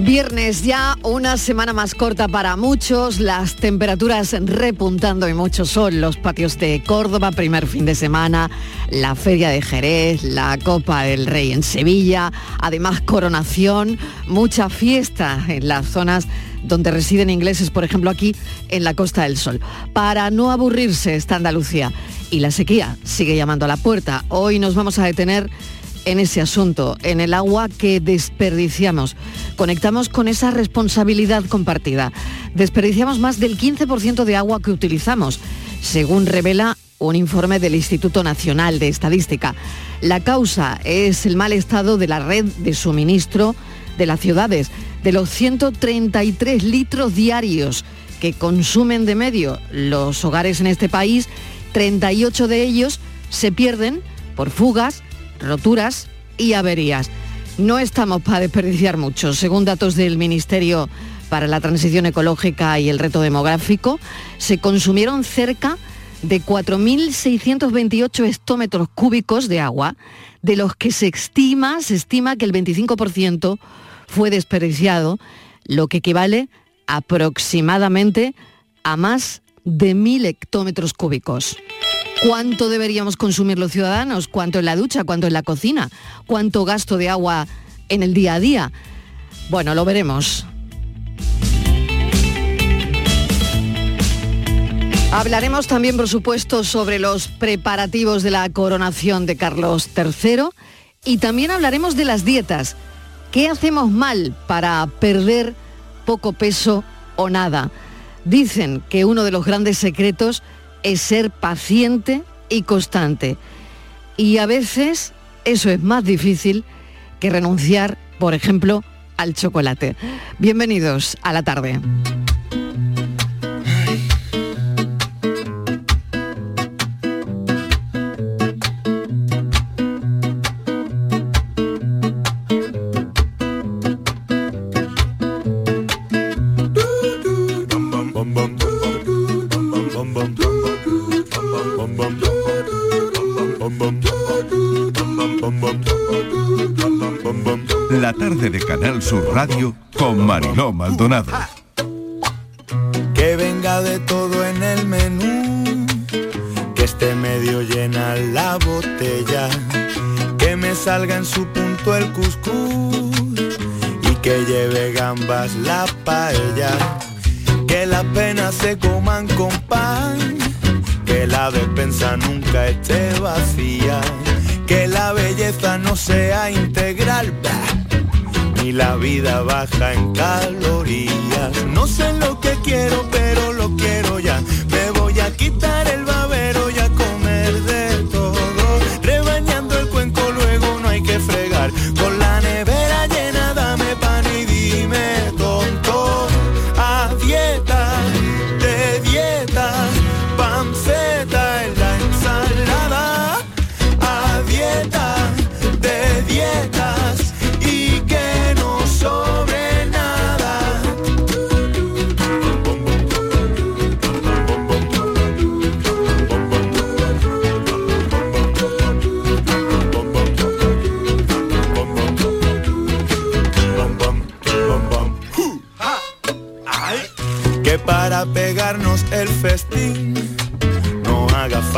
Viernes ya, una semana más corta para muchos, las temperaturas repuntando y mucho sol, los patios de Córdoba, primer fin de semana, la Feria de Jerez, la Copa del Rey en Sevilla, además coronación, mucha fiesta en las zonas donde residen ingleses, por ejemplo aquí en la Costa del Sol. Para no aburrirse está Andalucía y la sequía sigue llamando a la puerta. Hoy nos vamos a detener en ese asunto, en el agua que desperdiciamos. Conectamos con esa responsabilidad compartida. Desperdiciamos más del 15% de agua que utilizamos, según revela un informe del Instituto Nacional de Estadística. La causa es el mal estado de la red de suministro de las ciudades, de los 133 litros diarios que consumen de medio los hogares en este país, 38 de ellos se pierden por fugas, roturas y averías. No estamos para desperdiciar mucho. Según datos del Ministerio para la Transición Ecológica y el Reto Demográfico, se consumieron cerca de 4.628 hectómetros cúbicos de agua, de los que se estima, se estima que el 25% fue desperdiciado, lo que equivale aproximadamente a más de 1.000 hectómetros cúbicos. ¿Cuánto deberíamos consumir los ciudadanos? ¿Cuánto en la ducha? ¿Cuánto en la cocina? ¿Cuánto gasto de agua en el día a día? Bueno, lo veremos. Hablaremos también, por supuesto, sobre los preparativos de la coronación de Carlos III y también hablaremos de las dietas. ¿Qué hacemos mal para perder poco peso o nada? Dicen que uno de los grandes secretos es ser paciente y constante. Y a veces eso es más difícil que renunciar, por ejemplo, al chocolate. Bienvenidos a la tarde. De Canal Sur Radio con Mariló Maldonado. Que venga de todo en el menú, que esté medio llena la botella, que me salga en su punto el cuscús y que lleve gambas la paella, que las penas se coman con pan, que la despensa nunca esté vacía, que la belleza no sea integral. La vida baja en calorías. No sé lo que quiero, pero lo quiero ya. Me voy a quitar el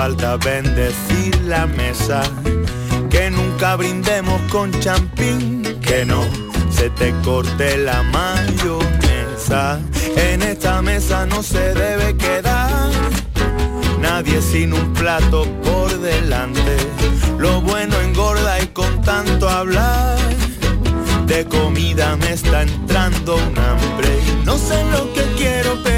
falta bendecir la mesa. Que nunca brindemos con champín. Que no se te corte la mayonesa. En esta mesa no se debe quedar nadie sin un plato por delante. Lo bueno engorda y con tanto hablar de comida me está entrando un hambre. No sé lo que quiero, pero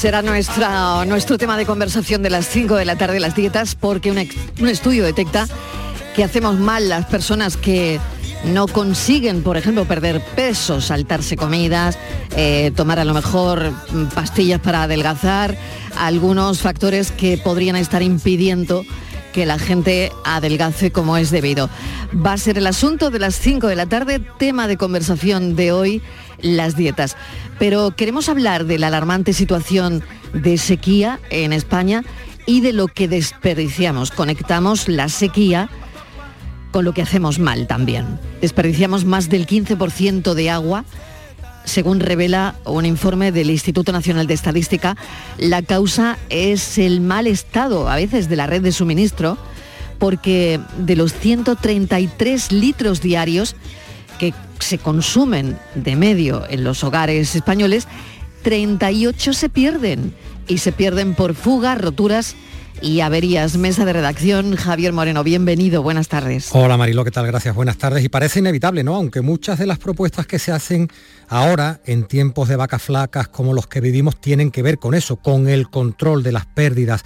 Será nuestra, nuestro tema de conversación de las 5 de la tarde, las dietas, porque un, estudio detecta que hacemos mal las personas que no consiguen, por ejemplo, perder peso, saltarse comidas, eh, tomar a lo mejor pastillas para adelgazar, algunos factores que podrían estar impidiendo que la gente adelgace como es debido. Va a ser el asunto de las 5 de la tarde, tema de conversación de hoy, las dietas. Pero queremos hablar de la alarmante situación de sequía en España y de lo que desperdiciamos. Conectamos la sequía con lo que hacemos mal también. Desperdiciamos más del 15% de agua, según revela un informe del Instituto Nacional de Estadística. La causa es el mal estado a veces de la red de suministro, porque de los 133 litros diarios que se consumen de medio en los hogares españoles, 38 se pierden y se pierden por fugas, roturas y averías. Mesa de redacción, Javier Moreno, bienvenido, buenas tardes. Hola Marilo, ¿qué tal? Gracias, buenas tardes. Y parece inevitable, ¿no? Aunque muchas de las propuestas que se hacen ahora, en tiempos de vacas flacas como los que vivimos, tienen que ver con eso, con el control de las pérdidas.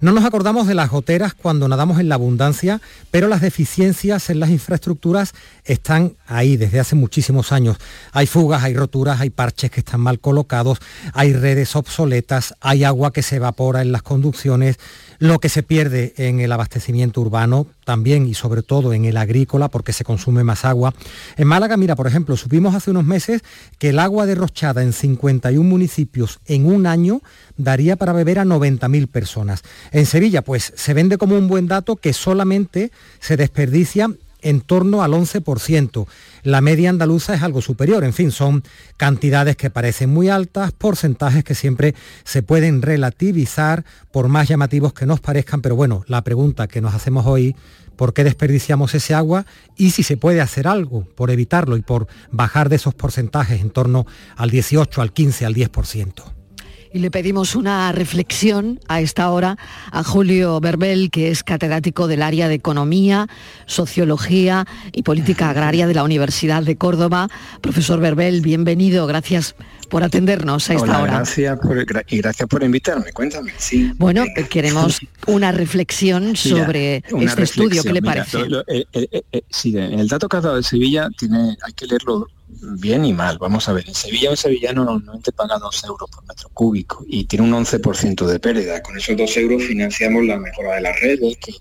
No nos acordamos de las goteras cuando nadamos en la abundancia, pero las deficiencias en las infraestructuras están ahí desde hace muchísimos años. Hay fugas, hay roturas, hay parches que están mal colocados, hay redes obsoletas, hay agua que se evapora en las conducciones, lo que se pierde en el abastecimiento urbano también y sobre todo en el agrícola porque se consume más agua. En Málaga, mira, por ejemplo, supimos hace unos meses que el agua derrochada en 51 municipios en un año daría para beber a 90.000 personas. En Sevilla, pues se vende como un buen dato que solamente se desperdicia en torno al 11%. La media andaluza es algo superior, en fin, son cantidades que parecen muy altas, porcentajes que siempre se pueden relativizar por más llamativos que nos parezcan, pero bueno, la pregunta que nos hacemos hoy, ¿por qué desperdiciamos ese agua? Y si se puede hacer algo por evitarlo y por bajar de esos porcentajes en torno al 18, al 15, al 10% y le pedimos una reflexión a esta hora a Julio Berbel, que es catedrático del área de Economía, Sociología y Política Agraria de la Universidad de Córdoba. Profesor Berbel, bienvenido, gracias por atendernos a esta hora. Gracias y gracias por invitarme, cuéntame. bueno, queremos una reflexión sobre este estudio, ¿qué le parece? Eh, eh, eh, sí, el dato que ha dado de Sevilla tiene, hay que leerlo bien y mal. Vamos a ver, en Sevilla un sevillano normalmente paga 2 euros por metro cúbico y tiene un 11% de pérdida. Con esos 2 euros financiamos la mejora de las redes, que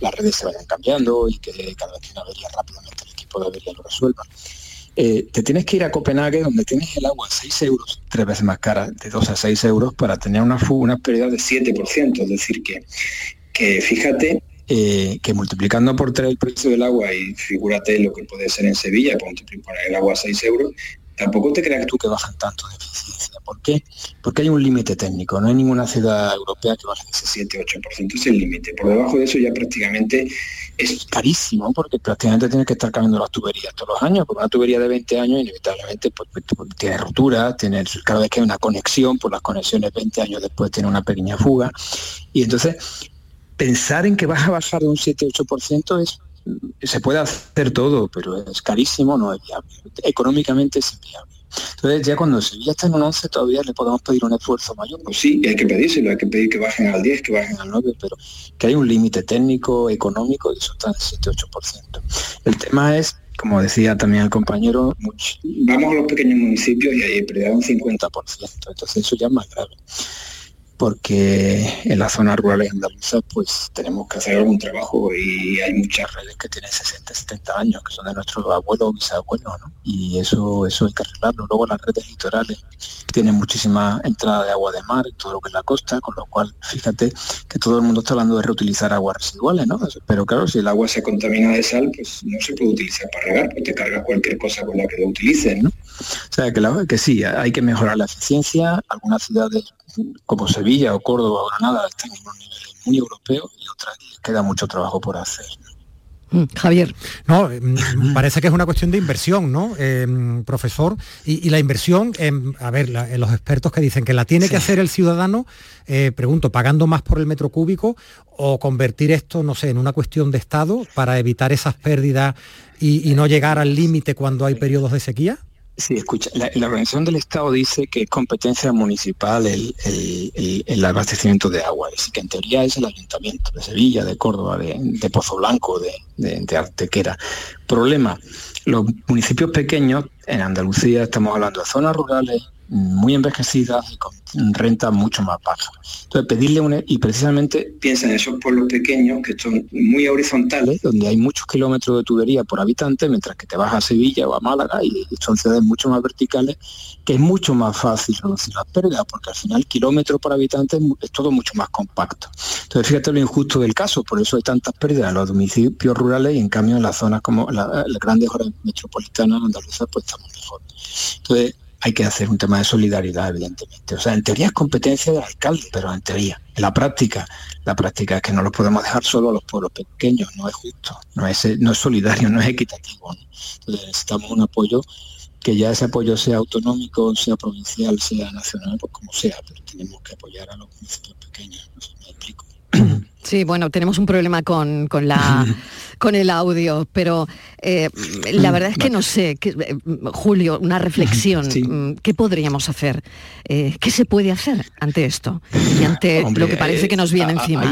las redes se vayan cambiando y que cada vez que una avería rápidamente el equipo de avería lo resuelva. Eh, te tienes que ir a Copenhague donde tienes el agua a 6 euros, tres veces más cara, de 2 a 6 euros, para tener una, una pérdida de 7%. Es decir, que, que fíjate eh, que multiplicando por tres el precio del agua y figúrate lo que puede ser en Sevilla, por multiplicar el agua a 6 euros, tampoco te creas tú que bajan tanto de eficiencia. ¿Por qué? Porque hay un límite técnico. No hay ninguna ciudad europea que baje ese 7-8%. Es el límite. Por debajo de eso ya prácticamente es carísimo porque prácticamente tienes que estar cambiando las tuberías todos los años. Porque una tubería de 20 años inevitablemente pues, pues, pues, tiene rotura, tiene, cada vez que hay una conexión, por las conexiones 20 años después tiene una pequeña fuga. Y entonces pensar en que vas a bajar de un 7-8% es se puede hacer todo, pero es carísimo, no es viable. Económicamente es inviable. Entonces ya cuando Sevilla está en un 11 todavía le podemos pedir un esfuerzo mayor. Pues sí, hay que pedírselo, hay que pedir que bajen al 10, que bajen al 9, pero que hay un límite técnico, económico y eso está en 7-8%. El tema es como decía también el compañero, vamos a los pequeños municipios y hay pérdida un 50%, entonces eso ya es más grave porque en las zonas rurales andaluzas pues tenemos que hacer algún trabajo y hay muchas redes que tienen 60, 70 años, que son de nuestros abuelos o bisabuelos, ¿no? Y eso, eso hay que arreglarlo. Luego las redes litorales tienen muchísima entrada de agua de mar, todo lo que es la costa, con lo cual fíjate que todo el mundo está hablando de reutilizar aguas residuales, ¿no? Pero claro, si el agua se contamina de sal, pues no se puede utilizar para regar, porque te cargas cualquier cosa con la que lo utilices, ¿no? O sea que, que sí, hay que mejorar la eficiencia, algunas ciudades como Sevilla o Córdoba o Granada están en un nivel muy europeo y otras queda mucho trabajo por hacer. Mm, Javier. No, mm, parece que es una cuestión de inversión, ¿no, eh, profesor? Y, la inversión, a ver, los expertos que dicen que la tiene que hacer el ciudadano, eh, pregunto, pagando más por el metro cúbico o convertir esto, no sé, en una cuestión de Estado para evitar esas pérdidas y no llegar al límite cuando hay periodos de sequía? Sí, escucha, la, organización del Estado dice que es competencia municipal el, el, abastecimiento de agua, es que en teoría es el ayuntamiento de Sevilla, de Córdoba, de, Pozo Blanco, de, de, Artequera. Problema, los municipios pequeños, en Andalucía estamos hablando de zonas rurales muy envejecidas con rentas mucho más bajas. Entonces, pedirle una, y precisamente piensa en esos pueblos pequeños que son muy horizontales, donde hay muchos kilómetros de tubería por habitante, mientras que te vas a Sevilla o a Málaga y, son ciudades mucho más verticales, que es mucho más fácil reducir las pérdidas, porque al final kilómetro por habitante es todo mucho más compacto. Entonces, fíjate lo injusto del caso, por eso hay tantas pérdidas en los municipios rurales y en cambio en las zonas como las grandes horas metropolitanas andaluzas, pues estamos mejor. Entonces, hay que hacer un tema de solidaridad, evidentemente. O sea, en teoría es competencia del alcalde, pero en teoría. En la práctica, la práctica es que no los podemos dejar solo a los pueblos pequeños, no es justo, no es, no es solidario, no es equitativo. Entonces necesitamos un apoyo que ya ese apoyo sea autonómico, sea provincial, sea nacional, pues como sea, pero tenemos que apoyar a los municipios pequeños, no sé, me explico. Sí, bueno, tenemos un problema con, la, con el audio, pero eh, la verdad es que no sé, eh, Julio, una reflexión, mm, ¿qué podríamos hacer? Eh, ¿Qué se puede hacer ante esto y ante lo que parece que nos viene encima?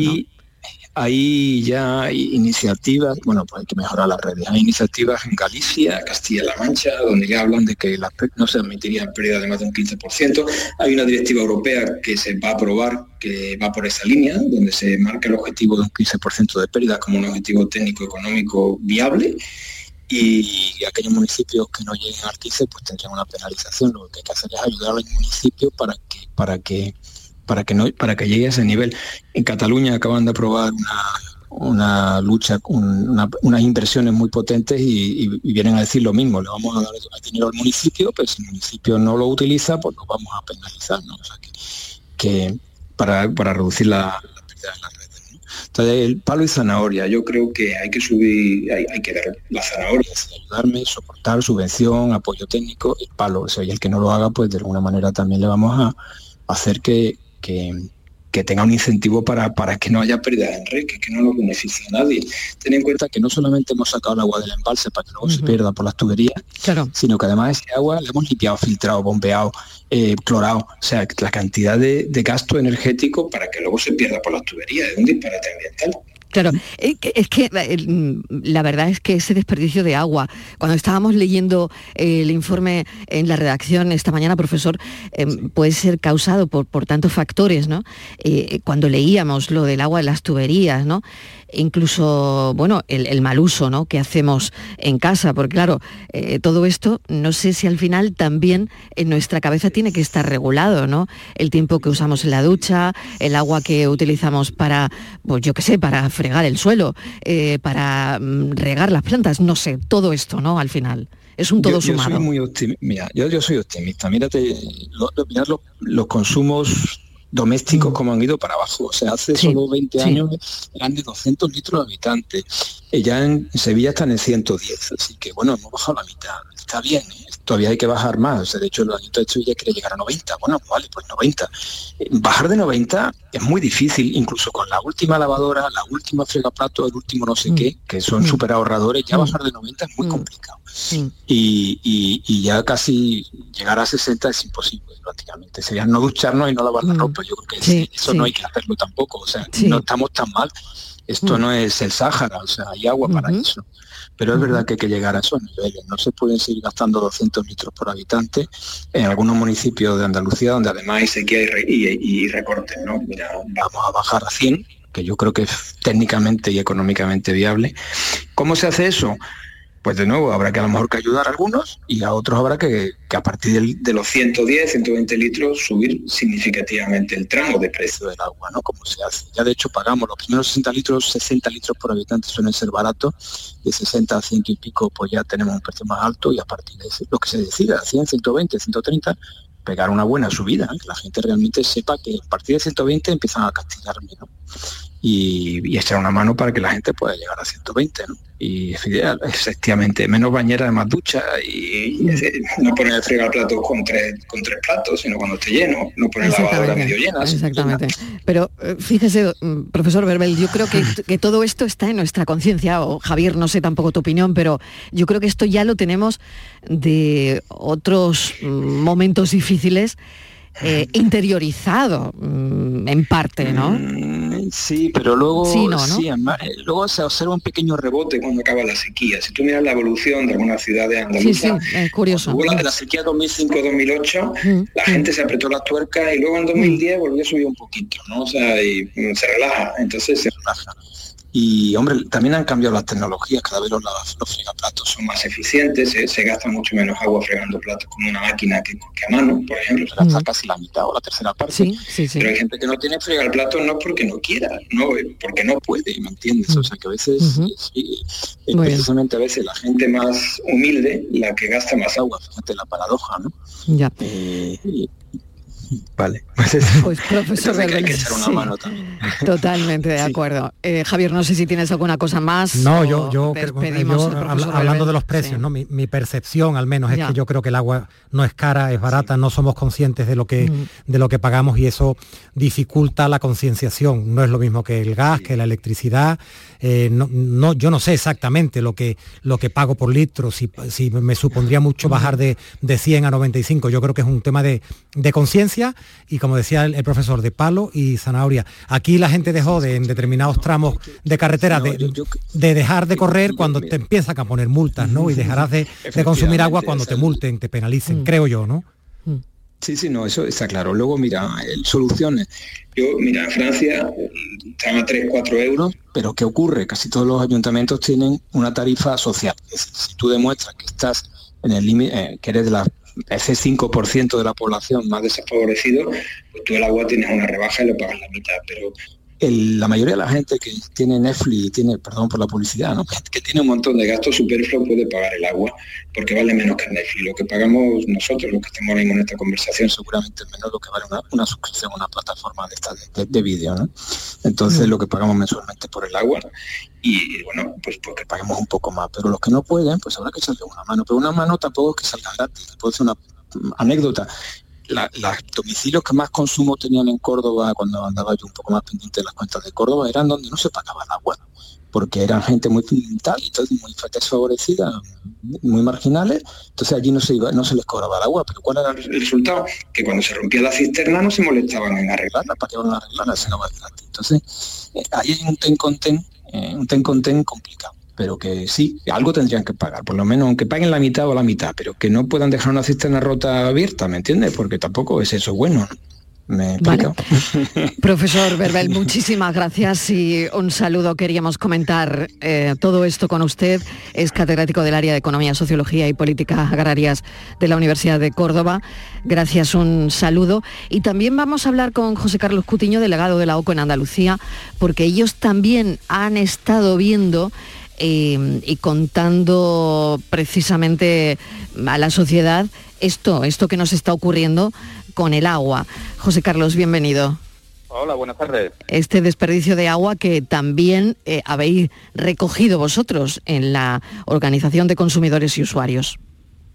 Hay ya iniciativas, bueno, pues hay que mejorar las redes. Hay iniciativas en Galicia, Castilla-La Mancha, donde ya hablan de que no se admitirían pérdidas de más de un 15%. Hay una directiva europea que se va a aprobar que va por esa línea, donde se marca el objetivo de un 15% de pérdidas como un objetivo técnico-económico viable y aquellos municipios que no lleguen al 15 pues tendrían una penalización. Lo que hay que hacer es ayudar a los municipios para que, para que para que, no, para que llegue a ese nivel. En Cataluña acaban de aprobar una, lucha, unas inversiones muy potentes y, vienen a decir lo mismo, le vamos a dar dinero al municipio, pero si el municipio no lo utiliza, pues lo vamos a penalizar, que, para, reducir la, pérdida de las redes. Entonces, el palo y zanahoria, yo creo que hay que subir, hay, que dar la zanahoria, ayudarme, soportar, subvención, apoyo técnico, el palo, o sea, y el que no lo haga, pues de alguna manera también le vamos a hacer que, que, tenga un incentivo para, para que no haya pérdida en red, que, no lo beneficie a nadie. Ten en cuenta que no solamente hemos sacado el agua del embalse para que luego se pierda por las tuberías, sino que además ese agua la hemos limpiado, filtrado, bombeado, eh, clorado. O sea, la cantidad de, de gasto energético para que luego se pierda por las tuberías es un disparate ambiental. Claro, eh, es que eh, la verdad es que ese desperdicio de agua, cuando estábamos leyendo el informe en la redacción esta mañana, profesor, em, puede ser causado por, por tantos factores, ¿no? Eh, cuando leíamos lo del agua de las tuberías, ¿no? Incluso, bueno, el, mal uso ¿no? que hacemos en casa, porque claro, eh, todo esto no sé si al final también en nuestra cabeza tiene que estar regulado, ¿no? El tiempo que usamos en la ducha, el agua que utilizamos para, pues yo qué sé, para fregar el suelo, eh, para mm, regar las plantas, no sé, todo esto, ¿no? Al final. Es un todo yo, sumado. Yo soy muy optimista. yo, soy optimista. Mírate, los consumos domésticos mm. como han ido para abajo. O sea, hace solo 20 años eran de 200 litros de habitantes. Eh, ya en Sevilla están en 110, así que bueno, hemos bajado la mitad. Está bien, ¿eh? todavía hay que bajar más. de hecho, el Ayuntamiento de Sevilla quiere llegar a 90. Bueno, vale, pues 90. Eh, bajar de 90 es muy difícil, incluso con la última lavadora, la última fregaplato, el último no sé mm. qué, que son mm. súper ahorradores, ya bajar de 90 es muy complicado. Y, ya casi llegar a 60 es imposible prácticamente. Sería no ducharnos y no lavar la ropa. Yo creo que eso no hay que hacerlo tampoco. O sea, no estamos tan mal. Esto no es el Sáhara, o sea, hay agua para eso. Pero es verdad que hay que llegar a esos niveles. No se pueden seguir gastando 200 litros por habitante en algunos municipios de Andalucía donde además hay sequía y, y, recortes. ¿no? Mira, vamos a bajar a 100, que yo creo que es técnicamente y económicamente viable. ¿Cómo se hace eso? Pues de nuevo habrá que a lo mejor que ayudar a algunos y a otros habrá que, a partir de los 110, 120 litros subir significativamente el tramo de precio del agua, ¿no? Como se hace. Ya de hecho pagamos los primeros 60 litros, 60 litros por habitante suelen ser baratos, de 60 a 100 y pico pues ya tenemos un precio más alto y a partir de lo que se decida, 100, 120, 130, pegar una buena subida, que la gente realmente sepa que a partir de 120 empiezan a castigarme, ¿no? Y, echar una mano para que la gente pueda llegar a 120. ¿no? Y efectivamente, menos bañera, más ducha y, no poner el fregar platos con tres, con tres platos, sino cuando esté lleno, no poner la lavadora medio llena. Exactamente. Pero eh, fíjese, mm, profesor Verbel, yo creo que, que todo esto está en nuestra conciencia, o Javier, no sé tampoco tu opinión, pero yo creo que esto ya lo tenemos de otros mm, momentos difíciles eh, interiorizado mm, en parte, ¿no? Mm, Sí, pero luego, sí, luego se observa un pequeño rebote cuando acaba la sequía. Si tú miras la evolución de algunas ciudades andaluzas, sí, sí, curioso. La, la sequía 2005-2008, la gente se apretó las tuercas y luego en 2010 volvió a subir un poquito, ¿no? O sea, y se relaja, entonces se relaja. Y hombre, también han cambiado las tecnologías, cada vez los, los fregaplatos son más eficientes, se, gasta mucho menos agua fregando platos con una máquina que, a mano, por ejemplo, se gasta casi la mitad o la tercera parte. Pero hay gente que no tiene fregar platos no porque no quiera, no porque no puede, ¿me entiendes? O sea que a veces es precisamente a veces la gente más humilde la que gasta más agua, fíjate la paradoja, ¿no? Ya. Eh, Vale. Pues profesor Totalmente de acuerdo. Eh, Javier, no sé si tienes alguna cosa más. No, yo, yo, hablando de los precios, ¿no? Mi, percepción al menos es que yo creo que el agua no es cara, es barata, no somos conscientes de lo que, de lo que pagamos y eso dificulta la concienciación. No es lo mismo que el gas, que la electricidad. Eh, no, yo no sé exactamente lo que, lo que pago por litro, si, me supondría mucho bajar de, de 100 a 95. Yo creo que es un tema de, de conciencia y, como decía el, profesor, de palo y zanahoria. Aquí la gente dejó de, en determinados tramos de carretera de, dejar de correr cuando te empiezan a poner multas, ¿no? Y dejarás de, consumir agua cuando te multen, te penalicen, mm. creo yo, ¿no? Sí, sí, no, eso está claro. Luego, mira, soluciones. Yo, mira, Francia están a 3, 4 euros, pero ¿qué ocurre? Casi todos los ayuntamientos tienen una tarifa social. si tú demuestras que estás en el límite, eh, que eres de ese 5% de la población más desfavorecido, pues tú el agua tienes una rebaja y lo pagas la mitad, pero la mayoría de la gente que tiene Netflix, tiene, perdón por la publicidad, ¿no? que tiene un montón de gastos superfluos puede pagar el agua porque vale menos que Netflix. Lo que pagamos nosotros, los que estamos ahora en esta conversación, seguramente es menos lo que vale una, suscripción a una plataforma de, esta, de, vídeo. ¿no? Entonces mm. lo que pagamos mensualmente por el agua y bueno, pues porque paguemos un poco más. Pero los que no pueden, pues habrá que echarle una mano. Pero una mano tampoco es que salga gratis. Puede ser una anécdota los domicilios que más consumo tenían en Córdoba, cuando andaba yo un poco más pendiente de las cuentas de Córdoba, eran donde no se pagaba el agua, porque eran gente muy tal y muy desfavorecida, muy marginales, entonces allí no se les cobraba el agua, pero ¿cuál era el resultado? Que cuando se rompía la cisterna no se molestaban en arreglarla, para que van a arreglarla, se va gratis. Entonces, eh, ahí hay un ten con ten, eh, un ten con ten complicado pero que sí, algo tendrían que pagar, por lo menos aunque paguen la mitad o la mitad, pero que no puedan dejar una cisterna rota abierta, ¿me entiendes? Porque tampoco es eso bueno. ¿Me Profesor Verbel, muchísimas gracias y un saludo. Queríamos comentar eh, todo esto con usted. Es catedrático del área de Economía, Sociología y Políticas Agrarias de la Universidad de Córdoba. Gracias, un saludo. Y también vamos a hablar con José Carlos Cutiño, delegado de la OCO en Andalucía, porque ellos también han estado viendo y contando precisamente a la sociedad esto, esto que nos está ocurriendo con el agua. José Carlos, bienvenido. Hola, buenas tardes. Este desperdicio de agua que también eh, habéis recogido vosotros en la Organización de Consumidores y Usuarios.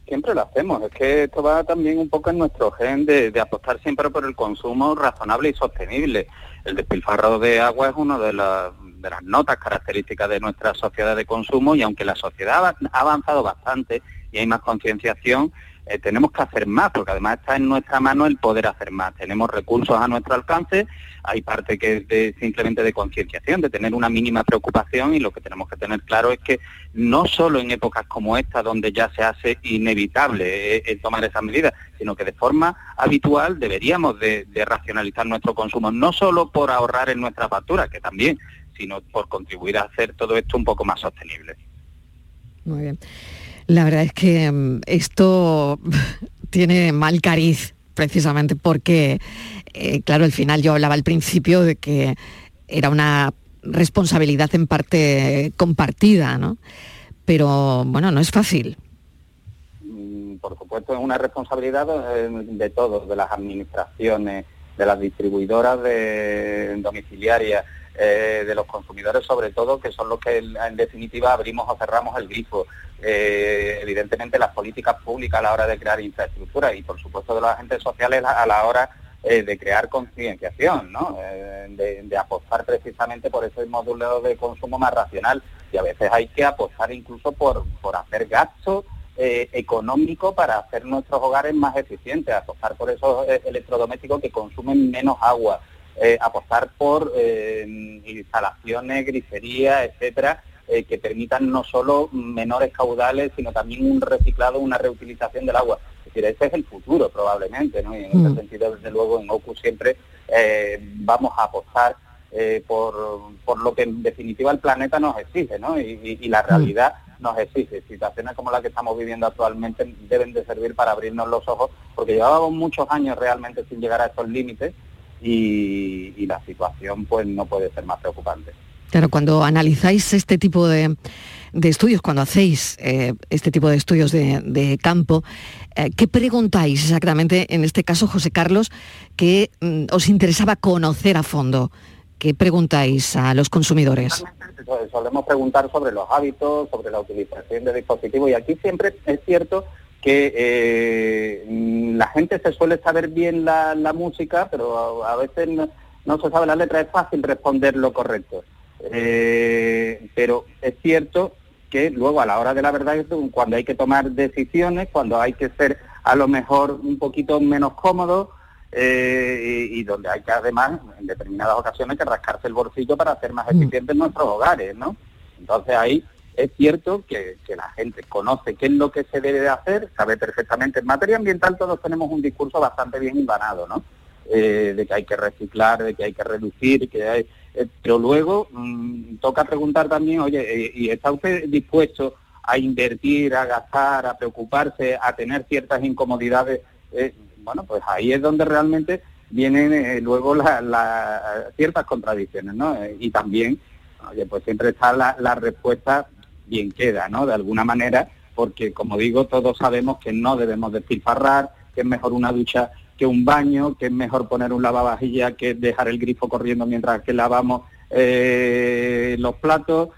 Siempre lo hacemos, es que esto va también un poco en nuestro gen de, de apostar siempre por el consumo razonable y sostenible. El despilfarro de agua es uno de, las de las notas características de nuestra sociedad de consumo y aunque la sociedad ha avanzado bastante y hay más concienciación, eh, tenemos que hacer más, porque además está en nuestra mano el poder hacer más. Tenemos recursos a nuestro alcance, hay parte que es de, simplemente de concienciación, de tener una mínima preocupación y lo que tenemos que tener claro es que no solo en épocas como esta, donde ya se hace inevitable eh, tomar esas medidas, sino que de forma habitual deberíamos de, de racionalizar nuestro consumo, no solo por ahorrar en nuestra factura, que también, sino por contribuir a hacer todo esto un poco más sostenible. Muy bien. La verdad es que mm, esto tiene mal cariz, precisamente porque, eh, claro, al final yo hablaba al principio de que era una responsabilidad en parte compartida, ¿no? Pero bueno, no es fácil. Mm, por supuesto, es una responsabilidad eh, de todos, de las administraciones, de las distribuidoras de domiciliarias, eh, de los consumidores sobre todo, que son los que en definitiva abrimos o cerramos el grifo. Eh, evidentemente las políticas públicas a la hora de crear infraestructura y por supuesto de los agentes sociales a la hora eh, de crear concienciación, ¿no? de, apostar precisamente por ese módulo de consumo más racional y a veces hay que apostar incluso por, por hacer gastos económico para hacer nuestros hogares más eficientes, apostar por esos electrodomésticos que consumen menos agua, eh, apostar por instalaciones, grifería, etcétera, que permitan no solo menores caudales, sino también un reciclado, una reutilización del agua. Es decir, ese es el futuro probablemente, ¿no? Y en ese mm. sentido, desde luego, en OCU siempre vamos a apostar por, lo que en definitiva el planeta nos exige, ¿no? Y, la mm. realidad nos exige. Situaciones como la que estamos viviendo actualmente deben de servir para abrirnos los ojos, porque llevábamos muchos años realmente sin llegar a estos límites y, la situación pues no puede ser más preocupante. Claro, cuando analizáis este tipo de, estudios, cuando hacéis eh, este tipo de estudios de, campo, eh, ¿qué preguntáis exactamente, en este caso, José Carlos, que mm, os interesaba conocer a fondo? ¿Qué preguntáis a los consumidores? Solemos preguntar sobre los hábitos, sobre la utilización de dispositivos y aquí siempre es cierto que eh, la gente se suele saber bien la, música, pero a, veces no, se sabe la letra, es fácil responder lo correcto. Eh, pero es cierto que luego a la hora de la verdad, cuando hay que tomar decisiones, cuando hay que ser a lo mejor un poquito menos cómodo, eh, y, donde hay que además en determinadas ocasiones que rascarse el bolsillo para hacer más mm. eficientes nuestros hogares, ¿no? Entonces ahí es cierto que, la gente conoce qué es lo que se debe de hacer, sabe perfectamente. En materia ambiental todos tenemos un discurso bastante bien invanado, ¿no? Eh, de que hay que reciclar, de que hay que reducir, que hay... Eh, pero luego mm, toca preguntar también, oye, ¿y está usted dispuesto a invertir, a gastar, a preocuparse, a tener ciertas incomodidades? bueno, pues ahí es donde realmente vienen eh, luego las ciertas contradicciones, ¿no? Eh, y también, oye, pues siempre está la, respuesta bien queda, ¿no? De alguna manera, porque como digo, todos sabemos que no debemos despilfarrar, que es mejor una ducha que un baño, que es mejor poner un lavavajilla que dejar el grifo corriendo mientras que lavamos eh, los platos.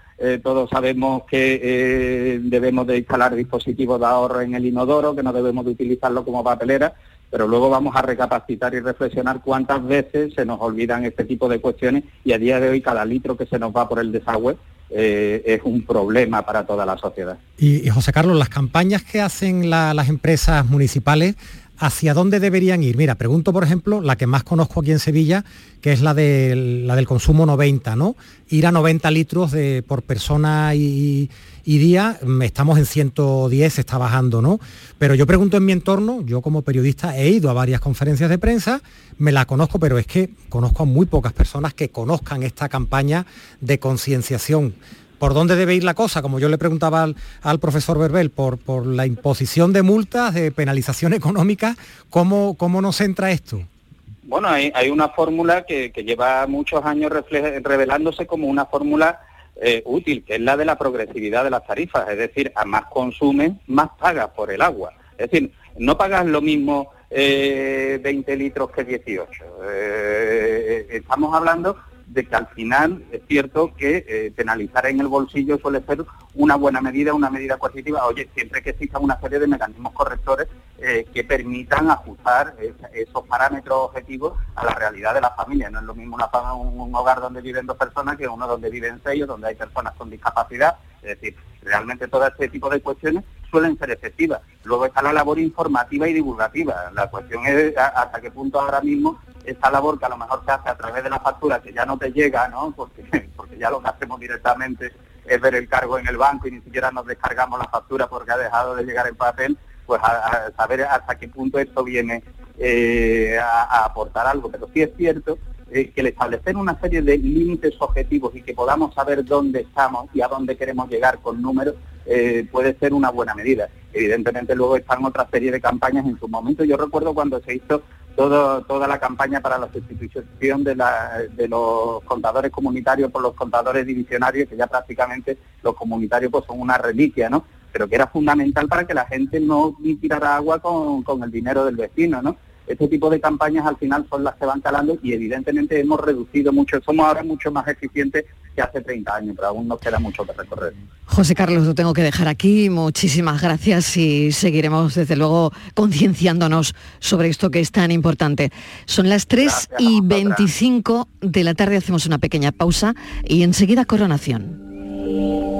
todos sabemos que debemos de instalar dispositivos de ahorro en el inodoro, que no debemos de utilizarlo como papelera pero luego vamos a recapacitar y reflexionar cuántas veces se nos olvidan este tipo de cuestiones y a día de hoy cada litro que se nos va por el desagüe eh, es un problema para toda la sociedad. Y, José Carlos, las campañas que hacen las empresas municipales ¿hacia dónde deberían ir? Mira, pregunto, por ejemplo, la que más conozco aquí en Sevilla, que es la, de, la del consumo 90, ¿no? Ir a 90 litros de, por persona y, día, mm, estamos en 110, está bajando, ¿no? Pero yo pregunto en mi entorno, yo como periodista he ido a varias conferencias de prensa, me la conozco, pero es que conozco a muy pocas personas que conozcan esta campaña de concienciación ¿Por dónde debe ir la cosa? Como yo le preguntaba al, profesor Verbel, por, por, la imposición de multas, de penalización económica, ¿cómo, cómo nos entra esto? Bueno, hay, una fórmula que, lleva muchos años revelándose como una fórmula eh, útil, que es la de la progresividad de las tarifas, es decir, a más consumes, más pagas por el agua. Es decir, no pagas lo mismo 20 eh, litros que 18. Eh, estamos hablando de que al final es cierto que eh, penalizar en el bolsillo suele ser una buena medida, una medida coercitiva, oye, siempre que exista una serie de mecanismos correctores eh, que permitan ajustar esos parámetros objetivos a la realidad de la familia. No es lo mismo una, un, hogar donde viven dos personas que uno donde viven seis o donde hay personas con discapacidad. Es decir, realmente todo este tipo de cuestiones suelen ser efectivas. Luego está la labor informativa y divulgativa. La cuestión es hasta qué punto ahora mismo esta labor que a lo mejor se hace a través de la factura que ya no te llega, ¿no? Porque, porque ya lo que hacemos directamente es ver el cargo en el banco y ni siquiera nos descargamos la factura porque ha dejado de llegar en papel, pues saber hasta qué punto esto viene eh, a, aportar algo. Pero sí es cierto eh, que el establecer una serie de límites objetivos y que podamos saber dónde estamos y a dónde queremos llegar con números eh, puede ser una buena medida. Evidentemente luego están otra serie de campañas en su momento. Yo recuerdo cuando se hizo toda la campaña para la sustitución de, los contadores comunitarios por los contadores divisionarios, que ya prácticamente los comunitarios pues son una reliquia, ¿no? Pero que era fundamental para que la gente no tirara agua con, con el dinero del vecino, ¿no? Este tipo de campañas al final son las que van calando y evidentemente hemos reducido mucho, somos ahora mucho más eficientes que hace 30 años, pero aún nos queda mucho que recorrer. José Carlos, lo tengo que dejar aquí. Muchísimas gracias y seguiremos desde luego concienciándonos sobre esto que es tan importante. Son las 3 y 25 de la tarde, hacemos una pequeña pausa y enseguida coronación.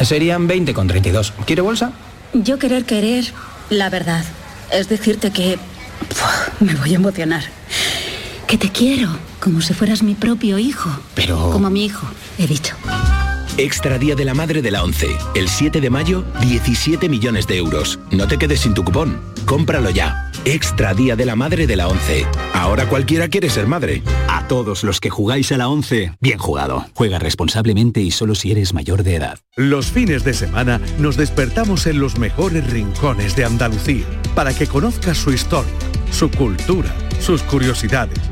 Serían 20 con 32. ¿Quiere bolsa? Yo querer querer la verdad. Es decirte que... me voy a emocionar. Que te quiero, como si fueras mi propio hijo. Pero... Como mi hijo, he dicho. Extra Día de la Madre de la 11. El 7 de mayo, 17 millones de euros. No te quedes sin tu cupón. Cómpralo ya. Extra Día de la Madre de la 11. Ahora cualquiera quiere ser madre. A todos los que jugáis a la 11, bien jugado. Juega responsablemente y solo si eres mayor de edad. Los fines de semana nos despertamos en los mejores rincones de Andalucía para que conozcas su historia, su cultura, sus curiosidades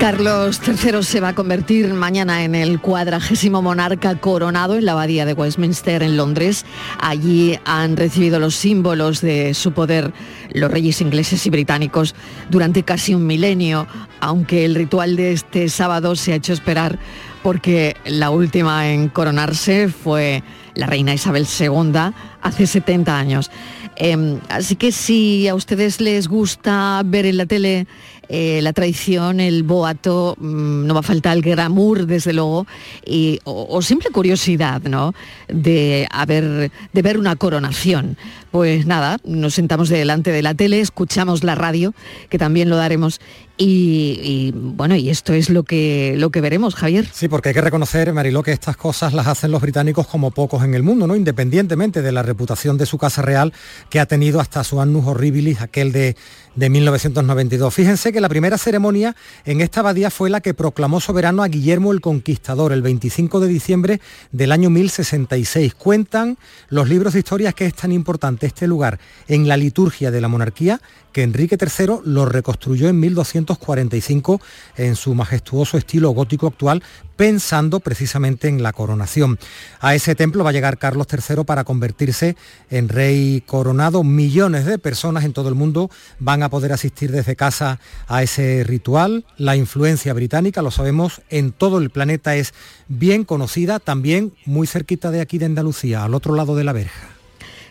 Carlos III se va a convertir mañana en el cuadragésimo monarca coronado en la abadía de Westminster en Londres. Allí han recibido los símbolos de su poder los reyes ingleses y británicos durante casi un milenio, aunque el ritual de este sábado se ha hecho esperar porque la última en coronarse fue la reina Isabel II hace 70 años. Em, así que si a ustedes les gusta ver en la tele eh, la tradición, el boato, mm, no va a faltar el glamour, desde luego, y, o, simple curiosidad, ¿no? De, haber, de ver una coronación. Pues nada, nos sentamos delante de la tele, escuchamos la radio, que también lo daremos, y, bueno, y esto es lo que, lo que veremos, Javier. Sí, porque hay que reconocer, Mariló, que estas cosas las hacen los británicos como pocos en el mundo, ¿no? Independientemente de la reputación de su casa real, que ha tenido hasta su annus horribilis, aquel de de 1992. Fíjense que la primera ceremonia en esta abadía fue la que proclamó soberano a Guillermo el Conquistador el 25 de diciembre del año 1066. Cuentan los libros de historias que es tan importante este lugar en la liturgia de la monarquía que Enrique III lo reconstruyó en 1245 en su majestuoso estilo gótico actual, pensando precisamente en la coronación. A ese templo va a llegar Carlos III para convertirse en rey coronado. Millones de personas en todo el mundo van a poder asistir desde casa a ese ritual. La influencia británica, lo sabemos, en todo el planeta es bien conocida, también muy cerquita de aquí de Andalucía, al otro lado de la verja.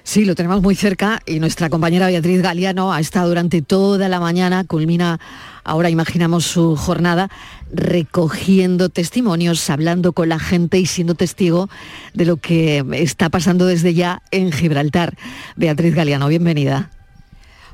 Sí, lo tenemos muy cerca y nuestra compañera Beatriz Galeano ha estado durante toda la mañana, culmina ahora imaginamos su jornada, recogiendo testimonios, hablando con la gente y siendo testigo de lo que está pasando desde ya en Gibraltar. Beatriz Galeano, bienvenida.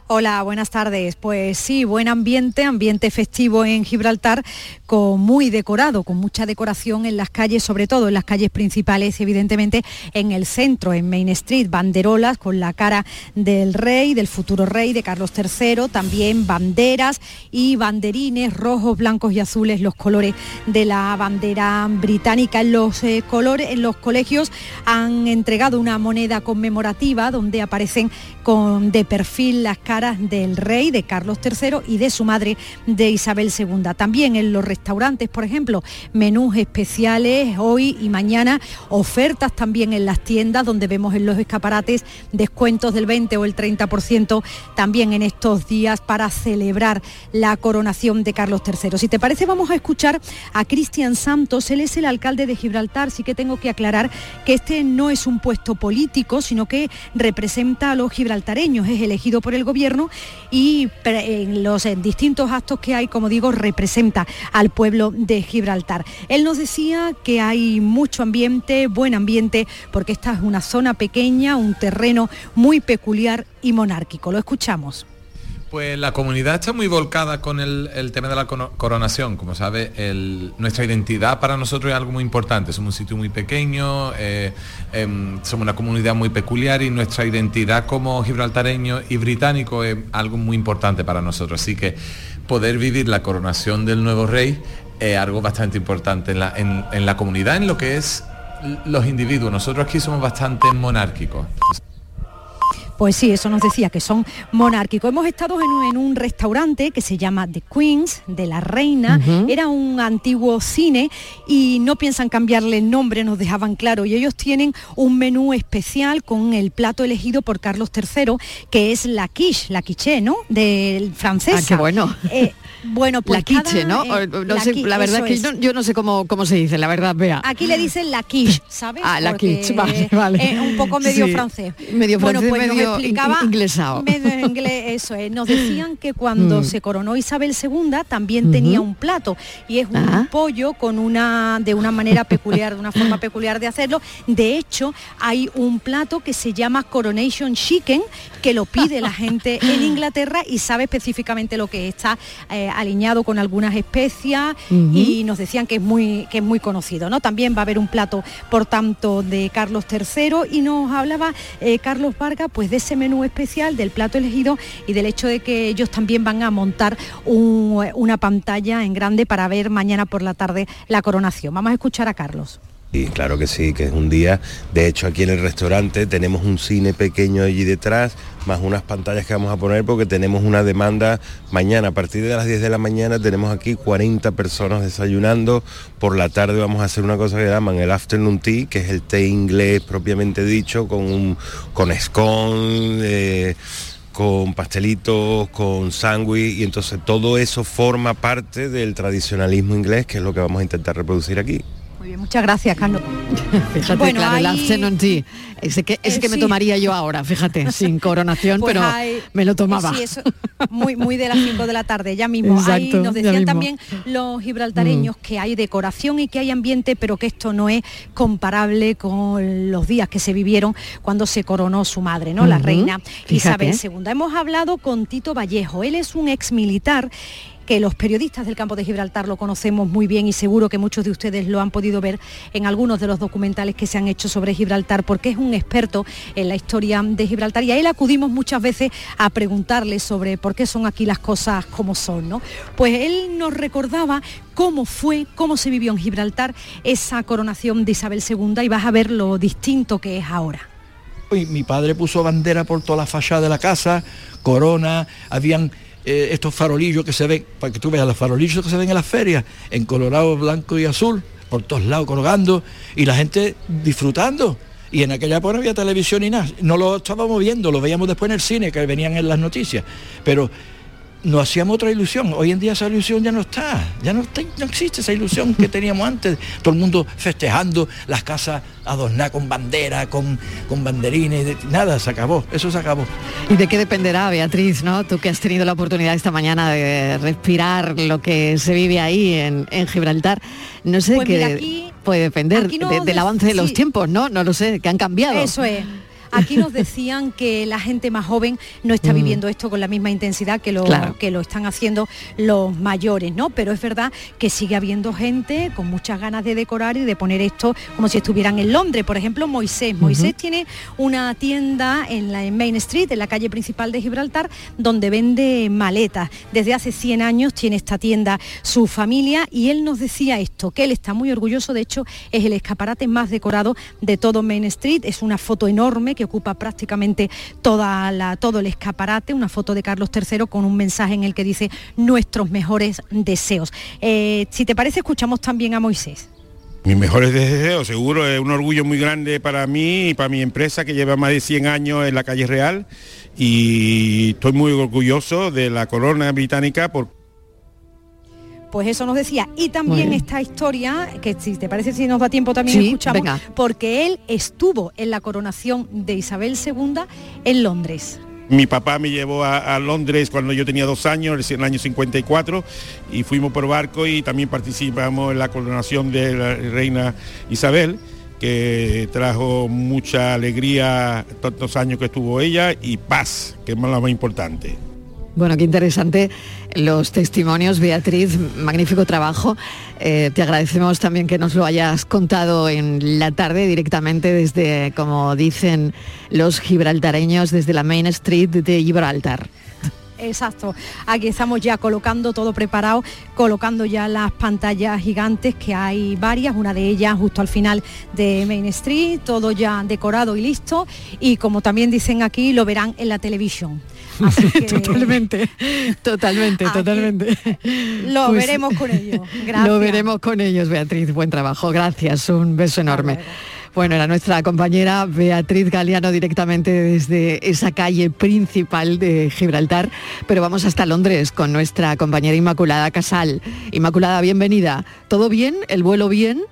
Hola, buenas tardes. Pues sí, buen ambiente, ambiente festivo en Gibraltar, con muy decorado, con mucha decoración en las calles, sobre todo en las calles principales, evidentemente en el centro, en Main Street, banderolas con la cara del rey, del futuro rey, de Carlos III, también banderas y banderines rojos, blancos y azules, los colores de la bandera británica. En los eh, colores, en los colegios han entregado una moneda conmemorativa donde aparecen con de perfil las caras del rey, de Carlos III y de su madre, de Isabel II. También en los restaurantes, por ejemplo, menús especiales hoy y mañana, ofertas también en las tiendas donde vemos en los escaparates descuentos del 20 o el 30% también en estos días para celebrar la coronación de Carlos III. Si te parece, vamos a escuchar a Cristian Santos, él es el alcalde de Gibraltar, sí que tengo que aclarar que este no es un puesto político, sino que representa a los gibraltareños, es elegido por el gobierno y en los distintos actos que hay, como digo, representa al pueblo de Gibraltar. Él nos decía que hay mucho ambiente, buen ambiente, porque esta es una zona pequeña, un terreno muy peculiar y monárquico. Lo escuchamos. Pues la comunidad está muy volcada con el, tema de la coronación. Como sabe, nuestra identidad para nosotros es algo muy importante. Somos un sitio muy pequeño, eh, em, somos una comunidad muy peculiar y nuestra identidad como gibraltareño y británico es algo muy importante para nosotros. Así que poder vivir la coronación del nuevo rey es algo bastante importante en la, en la comunidad, en lo que es los individuos. Nosotros aquí somos bastante monárquicos. Pues sí, eso nos decía que son monárquicos. Hemos estado en un, restaurante que se llama The Queens, de la Reina. Era un antiguo cine y no piensan cambiarle el nombre, nos dejaban claro. Y ellos tienen un menú especial con el plato elegido por Carlos III, que es la quiche, la quiche, ¿no? Del francés. Ah, qué bueno. Eh, bueno, pues la quiche, ¿no? eh, no sé, la verdad es que yo, no sé cómo, cómo se dice, la verdad, vea. Aquí le dicen la quiche, ¿sabes? Ah, la quiche, vale, vale. Es un poco medio francés. Medio francés, bueno, pues medio explicaba, inglesado. Medio inglés, eso es. Nos decían que cuando Mm. se coronó Isabel II también tenía un plato y es un Ah. pollo con una de una manera peculiar, de una forma peculiar de hacerlo. De hecho, hay un plato que se llama Coronation Chicken que lo pide la gente en Inglaterra y sabe específicamente lo que está eh, alineado con algunas especias y nos decían que es muy que es muy conocido, ¿no? También va a haber un plato, por tanto, de Carlos III y nos hablaba eh, Carlos Vargas, pues de ese menú especial, del plato elegido y del hecho de que ellos también van a montar un- una pantalla en grande para ver mañana por la tarde la coronación. Vamos a escuchar a Carlos. Claro que sí, que es un día. De hecho, aquí en el restaurante tenemos un cine pequeño allí detrás, más unas pantallas que vamos a poner porque tenemos una demanda mañana. A partir de las 10 de la mañana tenemos aquí 40 personas desayunando. Por la tarde vamos a hacer una cosa que llaman el afternoon tea, que es el té inglés propiamente dicho, con, un, con scone. eh, con pastelitos, con sándwich y entonces todo eso forma parte del tradicionalismo inglés que es lo que vamos a intentar reproducir aquí. Muy bien, muchas gracias, Carlos. Fíjate, Bueno, claro, hay-. Ese que, ese Eh, que me tomaría yo ahora, fíjate, sin coronación, Pues pero hay- me lo tomaba. Sí, eso, muy, muy de las 5 de la tarde, ya mismo. Hay- Exacto, nos decían mismo. también los gibraltareños que hay decoración y que hay ambiente, pero que esto no es comparable con los días que se vivieron cuando se coronó su madre, ¿no? La reina fíjate. Isabel II. Hemos hablado con Tito Vallejo. Él es un ex militar que los periodistas del campo de Gibraltar lo conocemos muy bien y seguro que muchos de ustedes lo han podido ver en algunos de los documentales que se han hecho sobre Gibraltar, porque es un experto en la historia de Gibraltar y a él acudimos muchas veces a preguntarle sobre por qué son aquí las cosas como son, ¿no? Pues él nos recordaba cómo fue, cómo se vivió en Gibraltar esa coronación de Isabel II y vas a ver lo distinto que es ahora. Mi padre puso bandera por toda la fachada de la casa, corona, habían eh, estos farolillos que se ven, para que tú veas los farolillos que se ven en las ferias, en colorado, blanco y azul, por todos lados colgando, y la gente disfrutando. Y en aquella época no había televisión ni nada. No lo estábamos viendo, lo veíamos después en el cine, que venían en las noticias. Pero nos hacíamos otra ilusión. Hoy en día esa ilusión ya no está, ya no, está- no existe esa ilusión que teníamos antes. Todo el mundo festejando, las casas adornadas con bandera, con, con banderines, de- nada, se acabó, eso se acabó. ¿Y de qué dependerá, Beatriz, no? Tú que has tenido la oportunidad esta mañana de respirar lo que se vive ahí en, en Gibraltar, no sé Pues qué mira, de- aquí- puede depender aquí no de- del de- avance de los tiempos, ¿no? No lo sé, que han cambiado. Eso es. Aquí nos decían que la gente más joven no está Mm. viviendo esto con la misma intensidad que lo, Claro. que lo están haciendo los mayores, ¿no? Pero es verdad que sigue habiendo gente con muchas ganas de decorar y de poner esto como si estuvieran en Londres. Por ejemplo, Moisés. Moisés tiene una tienda en la en Main Street, en la calle principal de Gibraltar, donde vende maletas. Desde hace 100 años tiene esta tienda su familia y él nos decía esto, que él está muy orgulloso, de hecho es el escaparate más decorado de todo Main Street, es una foto enorme que ocupa prácticamente toda todo el escaparate, una foto de Carlos III con un mensaje en el que dice nuestros mejores deseos. Eh, si te parece, escuchamos también a Moisés. Mis mejores deseos, seguro, es un orgullo muy grande para mí y para mi empresa que lleva más de 100 años en la calle Real y estoy muy orgulloso de la corona británica por Pues eso nos decía. Y también esta historia, que si te parece si nos da tiempo también Sí, escuchamos, venga. porque él estuvo en la coronación de Isabel II en Londres. Mi papá me llevó a, a Londres cuando yo tenía dos años, en el año 54, y fuimos por barco y también participamos en la coronación de la reina Isabel, que trajo mucha alegría tantos años que estuvo ella y paz, que es lo más importante. Bueno, qué interesante los testimonios, Beatriz, magnífico trabajo. Eh, te agradecemos también que nos lo hayas contado en la tarde directamente desde, como dicen los gibraltareños, desde la Main Street de Gibraltar. Exacto. Aquí estamos ya colocando todo preparado, colocando ya las pantallas gigantes, que hay varias, una de ellas justo al final de Main Street, todo ya decorado y listo. Y como también dicen aquí, lo verán en la televisión. totalmente, totalmente, totalmente. Lo pues veremos con ellos. Gracias. Lo veremos con ellos, Beatriz. Buen trabajo. Gracias. Un beso enorme. Bueno, era nuestra compañera Beatriz Galeano directamente desde esa calle principal de Gibraltar, pero vamos hasta Londres con nuestra compañera Inmaculada Casal. Inmaculada, bienvenida. ¿Todo bien? ¿El vuelo bien?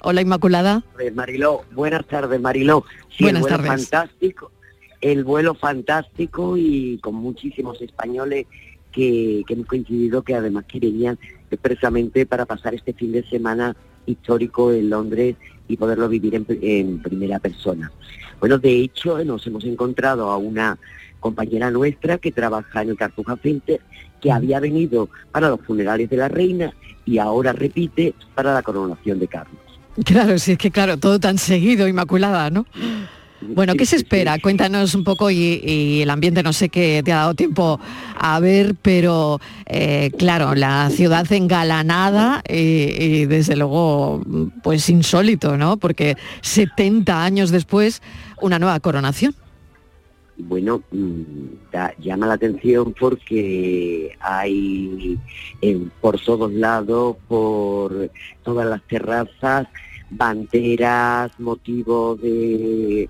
Hola Inmaculada. Mariló, buenas tardes Mariló. Sí, buenas tardes. fantástico, el vuelo fantástico y con muchísimos españoles que, que hemos coincidido que además querían expresamente para pasar este fin de semana histórico en Londres y poderlo vivir en, primera persona. Bueno, de hecho, nos hemos encontrado a una compañera nuestra que trabaja en el Cartuja Center, que había venido para los funerales de la reina y ahora repite para la coronación de Carlos. Claro, sí, es que claro, todo tan seguido, Inmaculada, ¿no? Bueno, ¿qué se espera? Cuéntanos un poco y, el ambiente, no sé qué te ha dado tiempo a ver, pero eh, claro, la ciudad engalanada y, desde luego pues insólito, ¿no? Porque 70 años después, una nueva coronación. Bueno, mm, llama la atención porque hay por todos lados, por todas las terrazas, banderas, motivos de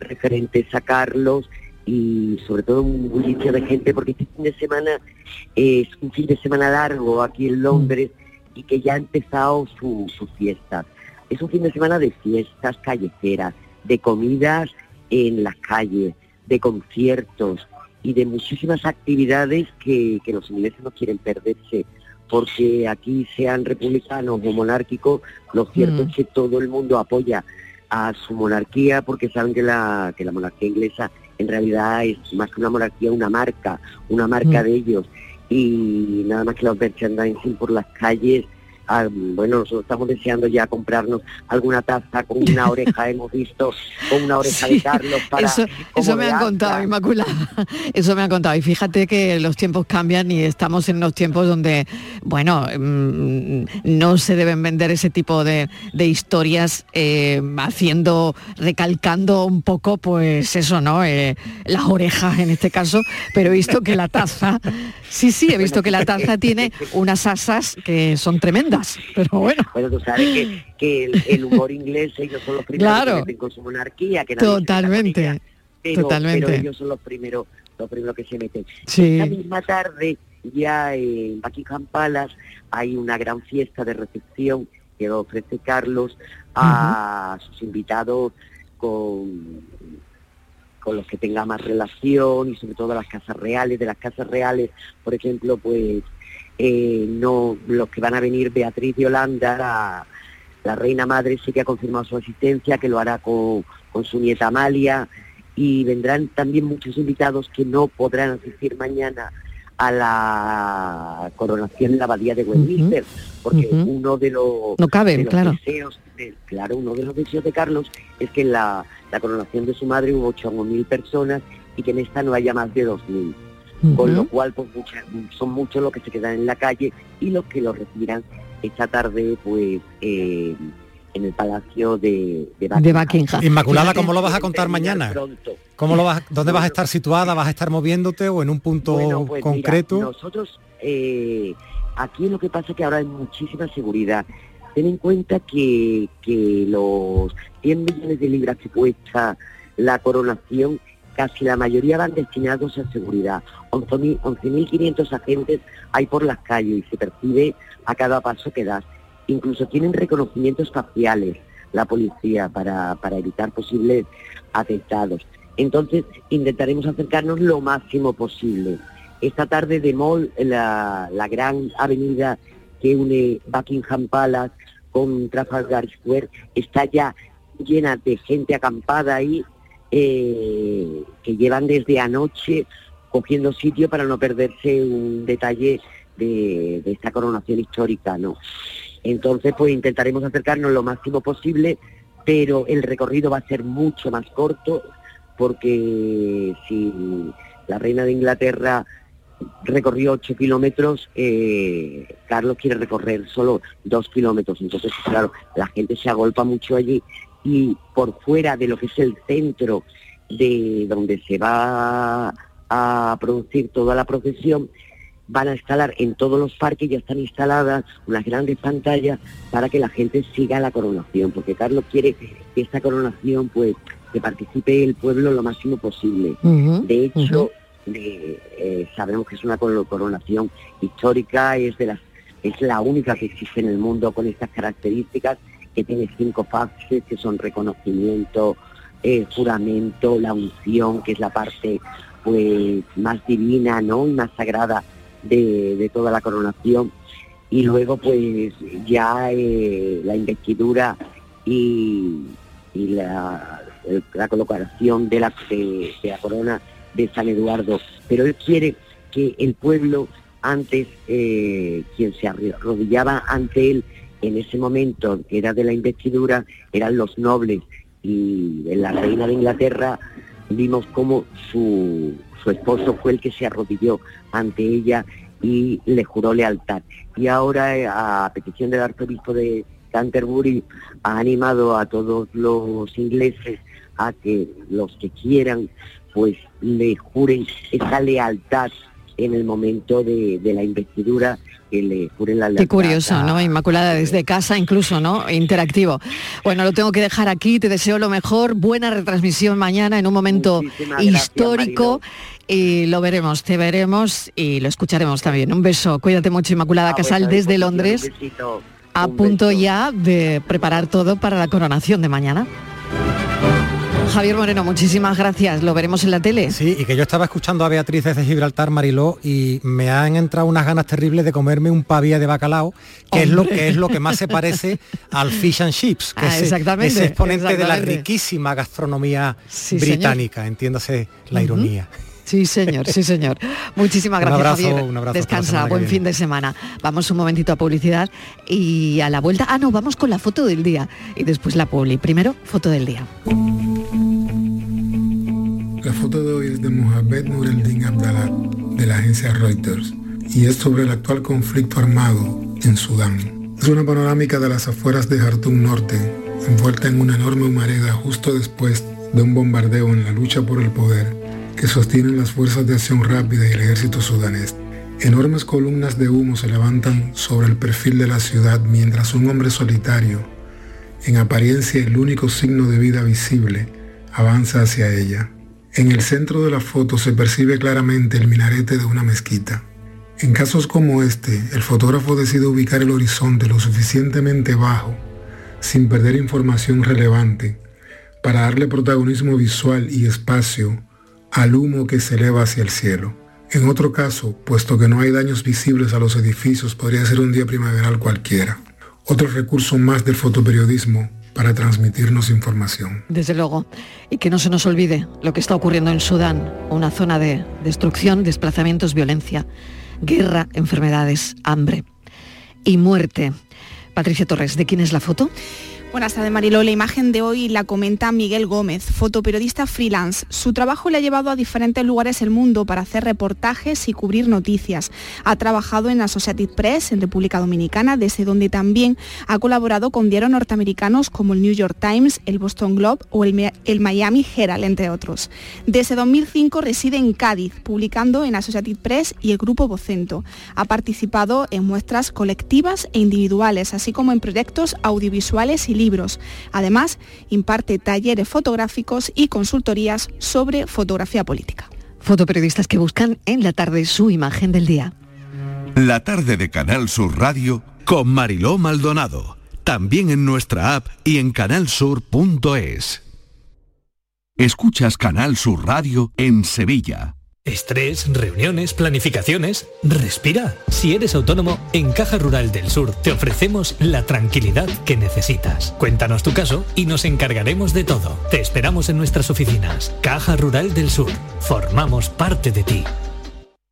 referentes a Carlos y sobre todo un bullicio de gente porque este fin de semana es un fin de semana largo aquí en Londres y que ya ha empezado su, su fiesta. Es un fin de semana de fiestas callejeras, de comidas en las calles, de conciertos y de muchísimas actividades que, que los ingleses no quieren perderse porque aquí sean republicanos o monárquicos, lo cierto mm. es que todo el mundo apoya a su monarquía porque saben que la, que la monarquía inglesa en realidad es más que una monarquía, una marca, una marca mm. de ellos. Y nada más que los merchandising por las calles Ah, bueno, nosotros estamos deseando ya comprarnos alguna taza con una oreja, hemos visto, con una oreja de Carlos para... Eso, me han contado, Inmaculada, eso me han contado. Y fíjate que los tiempos cambian y estamos en unos tiempos donde, bueno, mm, no se deben vender ese tipo de, historias eh, haciendo, recalcando un poco, pues eso, ¿no? Eh, las orejas en este caso, pero he visto que la taza, sí, sí, he visto que la taza tiene unas asas que son tremendas pero bueno. Bueno, tú sabes que, el, humor inglés, ellos son los primeros que meten con su monarquía, que Totalmente. pero, Totalmente. ellos son los primeros, los primeros que se meten. Sí. Esta misma tarde, ya en Buckingham Palace, hay una gran fiesta de recepción que ofrece Carlos a sus invitados con con los que tenga más relación y sobre todo las casas reales, de las casas reales, por ejemplo, pues eh, no los que van a venir Beatriz de Holanda, la, reina madre sí que ha confirmado su asistencia, que lo hará con, su nieta Amalia, y vendrán también muchos invitados que no podrán asistir mañana a la coronación en la abadía de Westminster, porque uno de los, no claro. deseos, de, claro, uno de los deseos de Carlos es que en la, la coronación de su madre hubo 8.000 personas y que en esta no haya más de 2.000 con lo cual pues son muchos los que se quedan en la calle y los que lo recibirán esta tarde pues eh, en el Palacio de, de, Buckingham. Inmaculada, ¿cómo lo vas a contar mañana? ¿Cómo lo vas, ¿Dónde vas a estar situada? ¿Vas a estar moviéndote o en un punto pues concreto? nosotros, eh, aquí lo que pasa es que ahora hay muchísima seguridad. Ten en cuenta que, que los 100 millones de libras que cuesta la coronación casi la mayoría van destinados a seguridad. 11.500 agentes hay por las calles y se percibe a cada paso que das. Incluso tienen reconocimientos faciales la policía para, evitar posibles atentados. Entonces intentaremos acercarnos lo máximo posible. Esta tarde de Mall, la, la gran avenida que une Buckingham Palace con Trafalgar Square, está ya llena de gente acampada ahí eh, que llevan desde anoche cogiendo sitio para no perderse un detalle de, esta coronación histórica, ¿no? Entonces, pues intentaremos acercarnos lo máximo posible, pero el recorrido va a ser mucho más corto, porque si, la reina de Inglaterra recorrió 8 kilómetros, eh, Carlos quiere recorrer solo 2 kilómetros. Entonces, claro, la gente se agolpa mucho allí y por fuera de lo que es el centro de donde se va a producir toda la procesión, van a instalar en todos los parques, ya están instaladas unas grandes pantallas para que la gente siga la coronación, porque Carlos quiere que esta coronación, pues, que participe el pueblo lo máximo posible. de hecho, eh, sabemos que es una coronación histórica, es de las es la única que existe en el mundo con estas características, que tiene cinco fases, que son reconocimiento, eh, juramento, la unción, que es la parte pues más divina, ¿no? y más sagrada de, toda la coronación y luego pues ya eh, la investidura y, la, colocación de la, corona de San Eduardo. Pero él quiere que el pueblo antes, eh, quien se arrodillaba ante él en ese momento, que era de la investidura, eran los nobles. Y la reina de Inglaterra vimos cómo su, su esposo fue el que se arrodilló ante ella y le juró lealtad. Y ahora, a petición del arzobispo de Canterbury, ha animado a todos los ingleses a que los que quieran, pues le juren esa lealtad en el momento de, la investidura que le juren la. Qué curioso, ¿no? Inmaculada desde casa incluso, ¿no? Interactivo. Bueno, lo tengo que dejar aquí, te deseo lo mejor, buena retransmisión mañana en un momento histórico. y lo veremos, te veremos y lo escucharemos también. Un beso, cuídate mucho Inmaculada ah, Casal desde Londres. a punto ya de preparar todo para la coronación de mañana. Javier Moreno, muchísimas gracias. Lo veremos en la tele. Sí, y que yo estaba escuchando a Beatriz desde Gibraltar, Mariló, y me han entrado unas ganas terribles de comerme un pavía de bacalao, que es lo que es lo que más se parece al fish and chips, que ah, es exactamente, exponente de la riquísima gastronomía británica, entiéndase la ironía. Sí, señor, sí, señor. Muchísimas gracias, un abrazo, Javier. Un abrazo Descansa, buen fin de semana. Vamos un momentito a publicidad y a la vuelta. Ah, no, vamos con la foto del día y después la publi. Primero, foto del día. La foto de hoy es de Mohamed Nureddin Abdallah, de la agencia Reuters, y es sobre el actual conflicto armado en Sudán. Es una panorámica de las afueras de Jartum Norte, envuelta en una enorme humareda justo después de un bombardeo en la lucha por el poder que sostienen las fuerzas de acción rápida y el ejército sudanés. Enormes columnas de humo se levantan sobre el perfil de la ciudad mientras un hombre solitario, en apariencia el único signo de vida visible, avanza hacia ella. En el centro de la foto se percibe claramente el minarete de una mezquita. En casos como este, el fotógrafo decide ubicar el horizonte lo suficientemente bajo, sin perder información relevante, para darle protagonismo visual y espacio al humo que se eleva hacia el cielo. En otro caso, puesto que no hay daños visibles a los edificios, podría ser un día primaveral cualquiera. Otro recurso más del fotoperiodismo para transmitirnos información. Desde luego. Y que no se nos olvide lo que está ocurriendo en Sudán, una zona de destrucción, desplazamientos, violencia, guerra, enfermedades, hambre y muerte. Patricia Torres, ¿de quién es la foto? Buenas tardes, Mariló. La imagen de hoy la comenta Miguel Gómez, fotoperiodista freelance. Su trabajo le ha llevado a diferentes lugares del mundo para hacer reportajes y cubrir noticias. Ha trabajado en Associated Press en República Dominicana, desde donde también ha colaborado con diarios norteamericanos como el New York Times, el Boston Globe o el, Miami Herald, entre otros. Desde 2005 reside en Cádiz, publicando en Associated Press y el Grupo Vocento. Ha participado en muestras colectivas e individuales, así como en proyectos audiovisuales y libros. Además, imparte talleres fotográficos y consultorías sobre fotografía política. Fotoperiodistas que buscan en la tarde su imagen del día. La tarde de Canal Sur Radio con Mariló Maldonado. También en nuestra app y en canalsur.es. Escuchas Canal Sur Radio en Sevilla. Estrés, reuniones, planificaciones. Respira. Si eres autónomo, en Caja Rural del Sur te ofrecemos la tranquilidad que necesitas. Cuéntanos tu caso y nos encargaremos de todo. Te esperamos en nuestras oficinas. Caja Rural del Sur. Formamos parte de ti.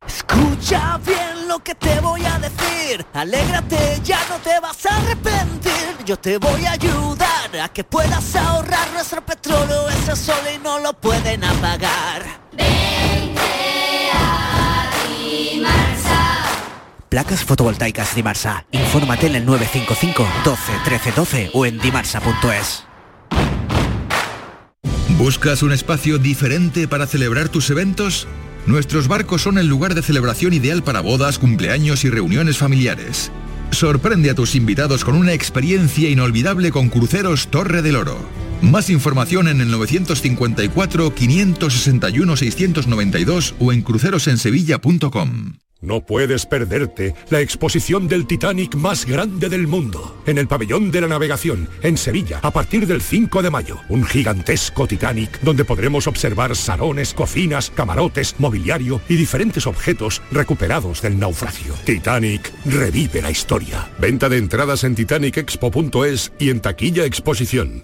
Escucha bien lo que te voy a decir. Alégrate, ya no te vas a arrepentir. Yo te voy a ayudar a que puedas ahorrar nuestro petróleo. Ese sol y no lo pueden apagar. Placas fotovoltaicas Dimarsa. Infórmate en el 955 12 13 o en dimarsa.es. ¿Buscas un espacio diferente para celebrar tus eventos? Nuestros barcos son el lugar de celebración ideal para bodas, cumpleaños y reuniones familiares. Sorprende a tus invitados con una experiencia inolvidable con Cruceros Torre del Oro. Más información en el 954-561-692 o en crucerosensevilla.com. No puedes perderte la exposición del Titanic más grande del mundo, en el Pabellón de la Navegación, en Sevilla, a partir del 5 de mayo. Un gigantesco Titanic donde podremos observar salones, cocinas, camarotes, mobiliario y diferentes objetos recuperados del naufragio. Titanic revive la historia. Venta de entradas en titanicexpo.es y en taquilla exposición.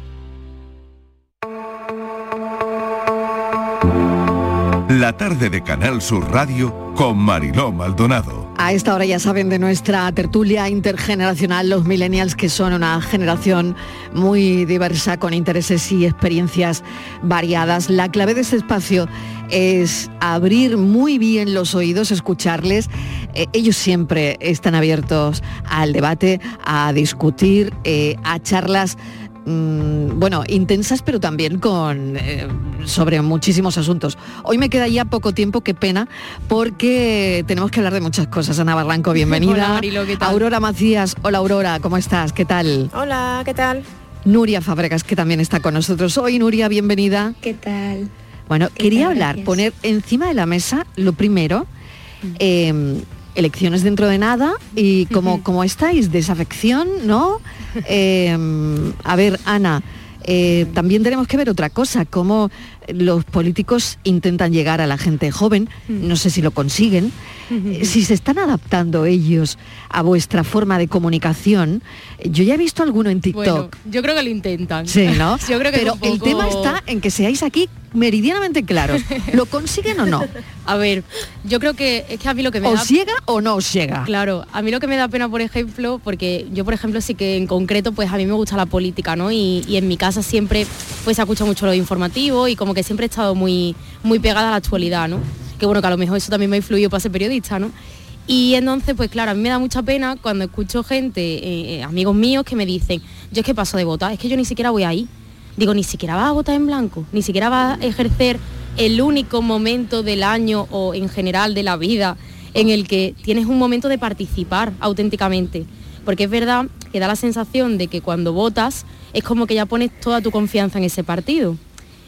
La tarde de Canal Sur Radio con Mariló Maldonado. A esta hora ya saben de nuestra tertulia intergeneracional, los millennials, que son una generación muy diversa, con intereses y experiencias variadas. La clave de este espacio es abrir muy bien los oídos, escucharles. Eh, ellos siempre están abiertos al debate, a discutir, eh, a charlas mm, bueno, intensas, pero también con eh, sobre muchísimos asuntos. Hoy me queda ya poco tiempo, qué pena, porque tenemos que hablar de muchas cosas. Ana Barranco, bienvenida. Hola, Marilo, ¿qué tal? Aurora Macías, hola Aurora, ¿cómo estás? ¿Qué tal? Hola, ¿qué tal? Nuria Fabregas, que también está con nosotros hoy. Nuria, bienvenida. ¿Qué tal? Bueno, ¿Qué quería tal? hablar, Gracias. poner encima de la mesa lo primero, eh, elecciones dentro de nada y como, como estáis, desafección, ¿no? Eh, a ver, Ana, eh, también tenemos que ver otra cosa, cómo los políticos intentan llegar a la gente joven, no sé si lo consiguen, eh, si se están adaptando ellos a vuestra forma de comunicación. Yo ya he visto alguno en TikTok. Bueno, yo creo que lo intentan. Sí, ¿no? yo creo que Pero el tema está en que seáis aquí meridianamente claros. ¿Lo consiguen o no? A ver, yo creo que es que a mí lo que me ¿Os da... llega o no os llega? Claro, a mí lo que me da pena, por ejemplo, porque yo, por ejemplo, sí que en concreto, pues a mí me gusta la política, ¿no? Y, y en mi casa siempre, pues se escucha mucho lo informativo y como que siempre he estado muy, muy pegada a la actualidad, ¿no? Que bueno, que a lo mejor eso también me ha influido para ser periodista, ¿no? Y entonces, pues claro, a mí me da mucha pena cuando escucho gente, eh, eh, amigos míos, que me dicen, yo es que paso de votar, es que yo ni siquiera voy ahí. Digo, ni siquiera vas a votar en blanco, ni siquiera vas a ejercer el único momento del año o en general de la vida en el que tienes un momento de participar auténticamente. Porque es verdad que da la sensación de que cuando votas es como que ya pones toda tu confianza en ese partido.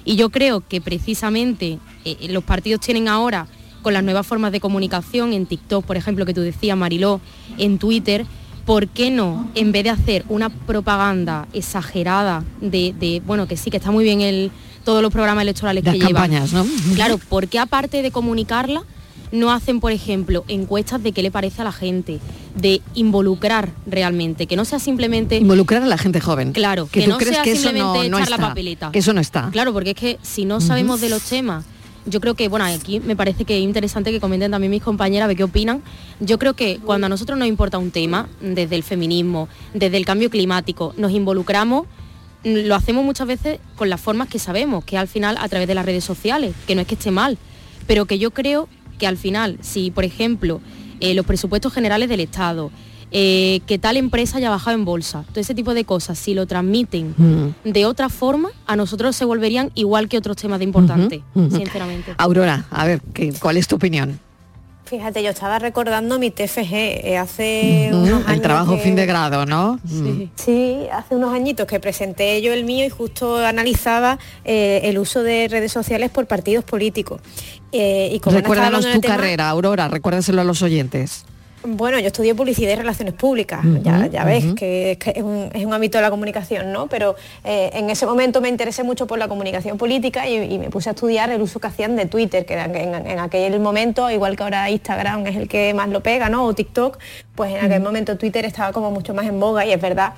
Y yo creo que precisamente eh, los partidos tienen ahora, con las nuevas formas de comunicación, en TikTok, por ejemplo, que tú decías, Mariló, en Twitter, ¿por qué no, en vez de hacer una propaganda exagerada de, de, bueno, que sí, que está muy bien el, todos los programas electorales Las que llevan. campañas, ¿no? Claro, ¿por qué aparte de comunicarla, no hacen, por ejemplo, encuestas de qué le parece a la gente, de involucrar realmente, que no sea simplemente Involucrar a la gente joven. Claro, que, que tú no crees sea que eso no, simplemente no echar la está. papeleta. Que eso no está. Claro, porque es que si no sabemos de los temas, yo creo que, bueno, aquí me parece que es interesante que comenten también mis compañeras a ver qué opinan. Yo creo que cuando a nosotros nos importa un tema, desde el feminismo, desde el cambio climático, nos involucramos, mm, lo hacemos muchas veces con las formas que sabemos, que al final a través de las redes sociales, que no es que esté mal, pero que yo creo que al final, si por ejemplo eh, los presupuestos generales del Estado, eh, que tal empresa haya bajado en bolsa, todo ese tipo de cosas, si lo transmiten Mm. de otra forma, a nosotros se volverían igual que otros temas de importante, sinceramente. Aurora, a ver, ¿qué, ¿cuál es tu opinión? Fíjate, yo estaba recordando mi TFG eh, hace Ujú, unos El años trabajo que- fin de grado, ¿no? Mm. Sí. Sí, hace unos añitos que presenté yo el mío y justo analizaba eh, el uso de redes sociales por partidos políticos. Eh, y como Recuérdanos tu tema- carrera, Aurora, recuérdaselo a los oyentes. Bueno, yo estudié publicidad y relaciones públicas, ya, ya ves que, es, que es un, es un ámbito de la comunicación, ¿no? Pero eh, en ese momento me interesé mucho por la comunicación política y, y me puse a estudiar el uso que hacían de Twitter, que en, en- en aquel momento, igual que ahora Instagram es el que más lo pega, ¿no? O TikTok, pues en aquel momento Twitter estaba como mucho más en boga y es verdad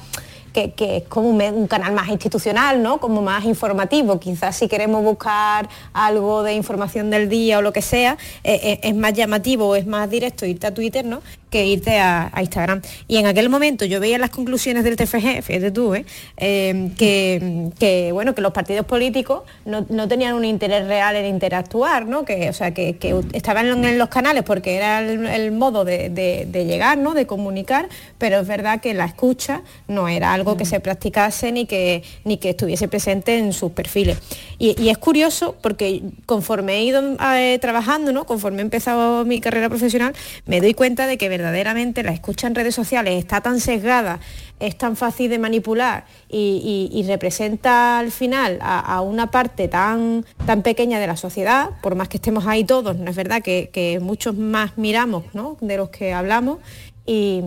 que, es como un canal más institucional, ¿no? Como más informativo. Quizás si queremos buscar algo de información del día o lo que sea, eh, eh, es más llamativo, es más directo irte a Twitter, ¿no? Que irte a, a Instagram. Y en aquel momento yo veía las conclusiones del TFG, fíjate tú, ¿eh? Eh, que, que, bueno, que los partidos políticos no, no tenían un interés real en interactuar, ¿no? Que, o sea, que, que estaban en los canales porque era el, el modo de, de- de llegar, ¿no? De comunicar, pero es verdad que la escucha no era algo que se practicase ni que, ni que estuviese presente en sus perfiles. Y, y es curioso porque conforme he ido eh, trabajando, ¿no? conforme he empezado mi carrera profesional, me doy cuenta de que verdaderamente la escucha en redes sociales está tan sesgada, es tan fácil de manipular y, representa al final a, una parte tan, tan pequeña de la sociedad, por más que estemos ahí todos, no es verdad que, muchos más miramos ¿no? de los que hablamos y,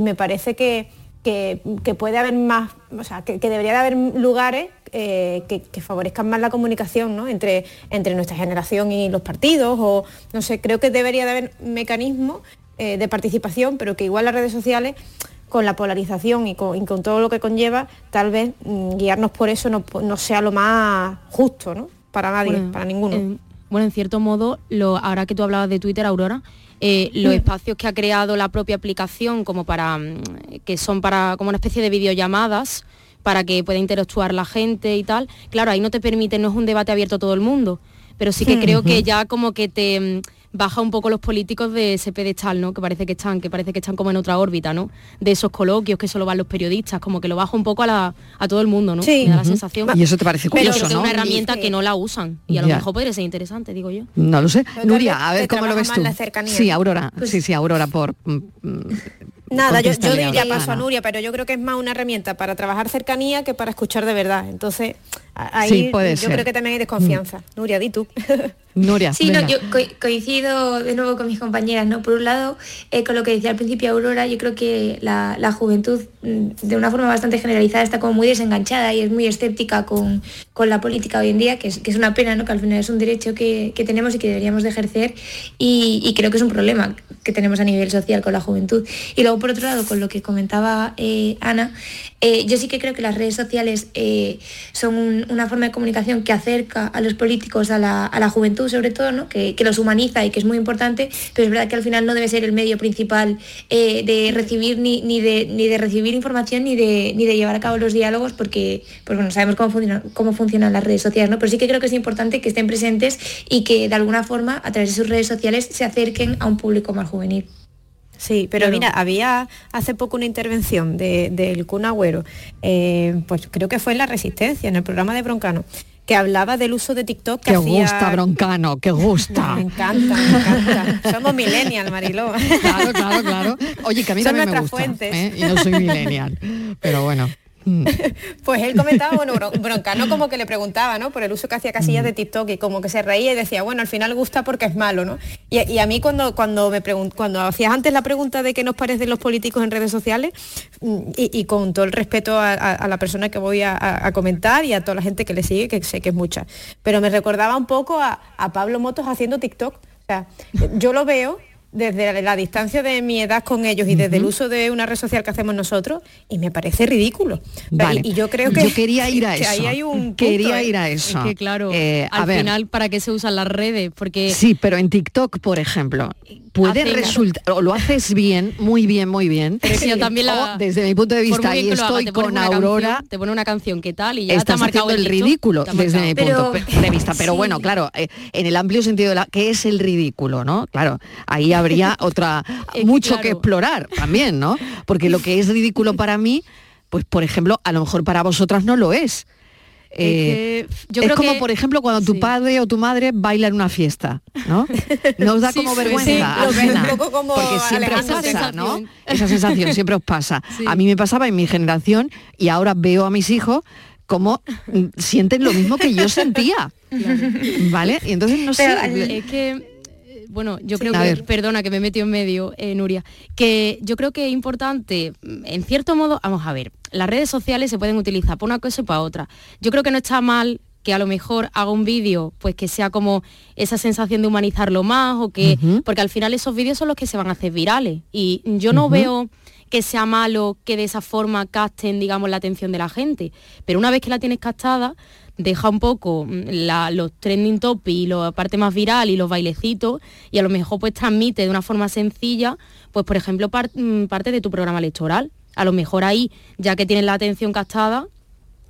me parece que, que- puede haber más, o sea, que, debería de haber lugares eh, que, que favorezcan más la comunicación ¿no? entre, entre nuestra generación y los partidos, o no sé, creo que debería de haber mecanismos eh, de participación, pero que igual las redes sociales con la polarización y con, y con todo lo que conlleva, tal vez mm, guiarnos por eso no, no sea lo más justo, ¿no? Para nadie, Bueno, para ninguno. en- bueno, en cierto modo, lo, ahora que tú hablabas de Twitter, Aurora, eh, los Mm. espacios que ha creado la propia aplicación como para mm, que son para como una especie de videollamadas para que pueda interactuar la gente y tal, claro, ahí no te permite, no es un debate abierto a todo el mundo, pero sí que creo que ya como que te baja un poco los políticos de ese pedestal, ¿no? Que parece que están, que parece que están como en otra órbita, ¿no? De esos coloquios que solo van los periodistas, como que lo baja un poco a, la, a todo el mundo, ¿no? Sí. Me da la sensación. Y eso te parece Pero curioso, que es ¿no? una herramienta que no la usan y a lo Ya. mejor podría ser interesante, digo yo. No lo sé. Pero tal Nuria, a ver cómo lo ves más tú. la cercanía. Sí, Aurora. Pues- sí, sí, Aurora, por... mm, mm, Nada, yo, yo diría paso a Nuria, pero yo creo que es más una herramienta para trabajar cercanía que para escuchar de verdad. Entonces, ahí Sí, puede yo ser. creo que también hay desconfianza. Nuria, di tú. Nuria, Sí, no, yo co- coincido de nuevo con mis compañeras, ¿no? Por un lado, eh, con lo que decía al principio Aurora, yo creo que la, la juventud, mm, de una forma bastante generalizada, está como muy desenganchada y es muy escéptica con, con la política hoy en día, que es, que es una pena, ¿no? Que al final es un derecho que, que tenemos y que deberíamos de ejercer y, y creo que es un problema que tenemos a nivel social con la juventud. Y luego, por otro lado, con lo que comentaba eh, Ana, eh, yo sí que creo que las redes sociales eh, son un- una forma de comunicación que acerca a los políticos a la, juventud, sobre todo, ¿no? que, los humaniza y que es muy importante, pero es verdad que al final no debe ser el medio principal de recibir ni, de, recibir información ni de, ni de llevar a cabo los diálogos, porque pues bueno, sabemos cómo, funciona- cómo funcionan las redes sociales, ¿no? pero sí que creo que es importante que estén presentes y que de alguna forma a través de sus redes sociales se acerquen a un público más juvenil. Sí, pero Claro. mira, había hace poco una intervención de- del Kun Agüero, eh, pues creo que fue en La Resistencia, en el programa de Broncano, que hablaba del uso de TikTok que Que hacía... gusta, broncano, que gusta. Me encanta, me encanta. Somos millennial, Mariló. Claro, claro, claro. Oye, que a mí Son también me nuestras gusta. fuentes. ¿eh? Y no soy millennial. Pero bueno. Mm. Pues él comentaba, bueno, Bron- Broncano como que le preguntaba, ¿no? Por el uso que hacía Casillas de TikTok y como que se reía y decía, bueno, al final gusta porque es malo, ¿no? Y, y a mí cuando, cuando me cuando hacías antes la pregunta de qué nos parecen los políticos en redes sociales, mm, y, y con todo el respeto a, a- a la persona que voy a, a- comentar y a toda la gente que le sigue, que sé que es mucha, pero me recordaba un poco a, a Pablo Motos haciendo TikTok. O sea, yo lo veo desde la, la distancia de mi edad con ellos y desde el uso de una red social que hacemos nosotros y me parece ridículo. Vale. Y, y yo creo que Yo quería ir a que ahí eso. hay un punto, Quería ¿eh? ir a eso. Es que claro, Eh, a al ver. final, ¿para qué se usan las redes? Porque Sí, pero en TikTok, por ejemplo, puede resultar, o lo haces bien, muy bien, muy bien. Pero yo también la- o, desde mi punto de vista, y haga, estoy te con Aurora, canción, te pone una canción que tal y ya te ha estás marcado haciendo el ridículo te desde mi marcado. punto de vista. Pero Sí. bueno, claro, eh, en el amplio sentido de la que es el ridículo, ¿no? Claro, ahí habría otra mucho que explorar también, ¿no? Porque lo que es ridículo para mí, pues por ejemplo, a lo mejor para vosotras no lo es. Eh, que yo es creo como que- por ejemplo cuando tu padre o tu madre baila en una fiesta, ¿no? Nos da Sí, como sí, vergüenza. sí, ajena, un poco como porque siempre os pasa, esa ¿no? sensación. Esa sensación siempre os pasa. Sí. A mí me pasaba en mi generación y ahora veo a mis hijos como mm, sienten lo mismo que yo sentía. ¿Vale? Y entonces no sé. es que eh, bueno, yo creo que, perdona que me metió en medio, eh, Nuria, que yo creo que es importante, mm, en cierto modo, vamos a ver, las redes sociales se pueden utilizar para una cosa y para otra. Yo creo que no está mal que a lo mejor haga un vídeo pues que sea como esa sensación de humanizarlo más o que porque al final esos vídeos son los que se van a hacer virales y yo no veo que sea malo que de esa forma capten digamos la atención de la gente pero una vez que la tienes captada deja un poco mm, la- los trending topics y la parte más viral y los bailecitos y a lo mejor pues transmite de una forma sencilla pues por ejemplo mm, parte de tu programa electoral. A lo mejor ahí ya que tienes la atención captada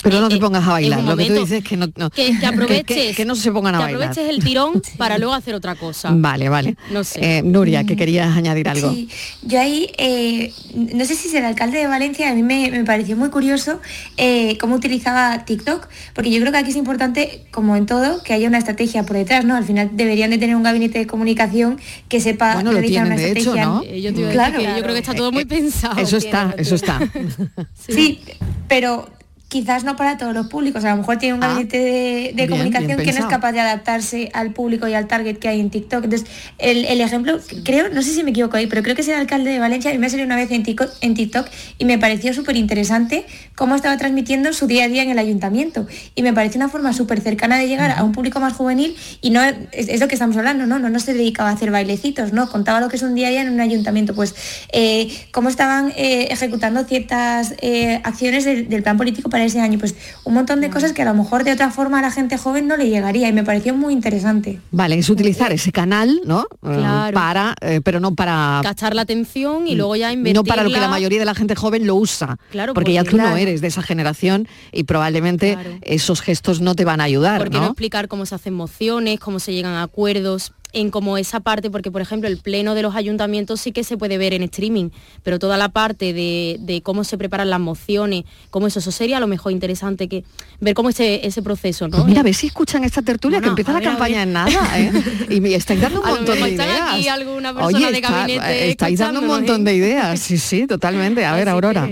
Pero no te eh, pongas a bailar. Lo que tú dices es que no, no- que, que aproveches que, que no se pongan a que bailar. aproveches el tirón para luego hacer otra cosa Vale, vale. No sé. Eh, Nuria, que querías añadir algo. Sí, yo ahí, eh, no sé si es el alcalde de Valencia, a mí me, me pareció muy curioso eh, cómo utilizaba TikTok, porque yo creo que aquí es importante, como en todo, que haya una estrategia por detrás, ¿no? Al final deberían de tener un gabinete de comunicación que sepa Bueno, lo realizar tienen, una de hecho, estrategia. ¿no? Eh, yo te decir que yo creo que está todo muy pensado Eso está, eso está. Sí, pero quizás no para todos los públicos. A lo mejor tiene un Ah, gabinete de, de bien, comunicación bien que no es capaz de adaptarse al público y al target que hay en TikTok. Entonces, el, el ejemplo, creo, no sé si me equivoco ahí, pero creo que es el alcalde de Valencia y me ha salido una vez en TikTok, en TikTok y me pareció súper interesante cómo estaba transmitiendo su día a día en el ayuntamiento. Y me pareció una forma súper cercana de llegar a un público más juvenil y no es, es lo que estamos hablando, ¿no? No, no se dedicaba a hacer bailecitos, ¿no? Contaba lo que es un día a día en un ayuntamiento. Pues eh, cómo estaban eh, ejecutando ciertas eh, acciones del, del plan político para ese año. Pues un montón de cosas que a lo mejor de otra forma a la gente joven no le llegaría y me pareció muy interesante. Vale, es utilizar ese canal, ¿no? Eh, Claro. Para, eh, pero no para... captar la atención y luego ya invertirla No para lo que la mayoría de la gente joven lo usa. Claro, porque ya porque- tú no eres de esa generación y probablemente esos gestos no te van a ayudar, ¿Por qué no ¿no? explicar cómo se hacen mociones, cómo se llegan a acuerdos? En como esa parte, porque por ejemplo el pleno de los ayuntamientos sí que se puede ver en streaming, pero toda la parte de, de cómo se preparan las mociones, cómo eso, eso sería a lo mejor interesante que ver cómo ese, ese proceso, ¿no? Pues mira, a ver si escuchan esta tertulia que empieza la ver, campaña en nada, ¿eh? Y me estáis dando un montón de ideas. aquí alguna persona Oye, de está- gabinete estáis dando un montón ¿eh? de ideas, sí, sí, totalmente. A ver, Aurora.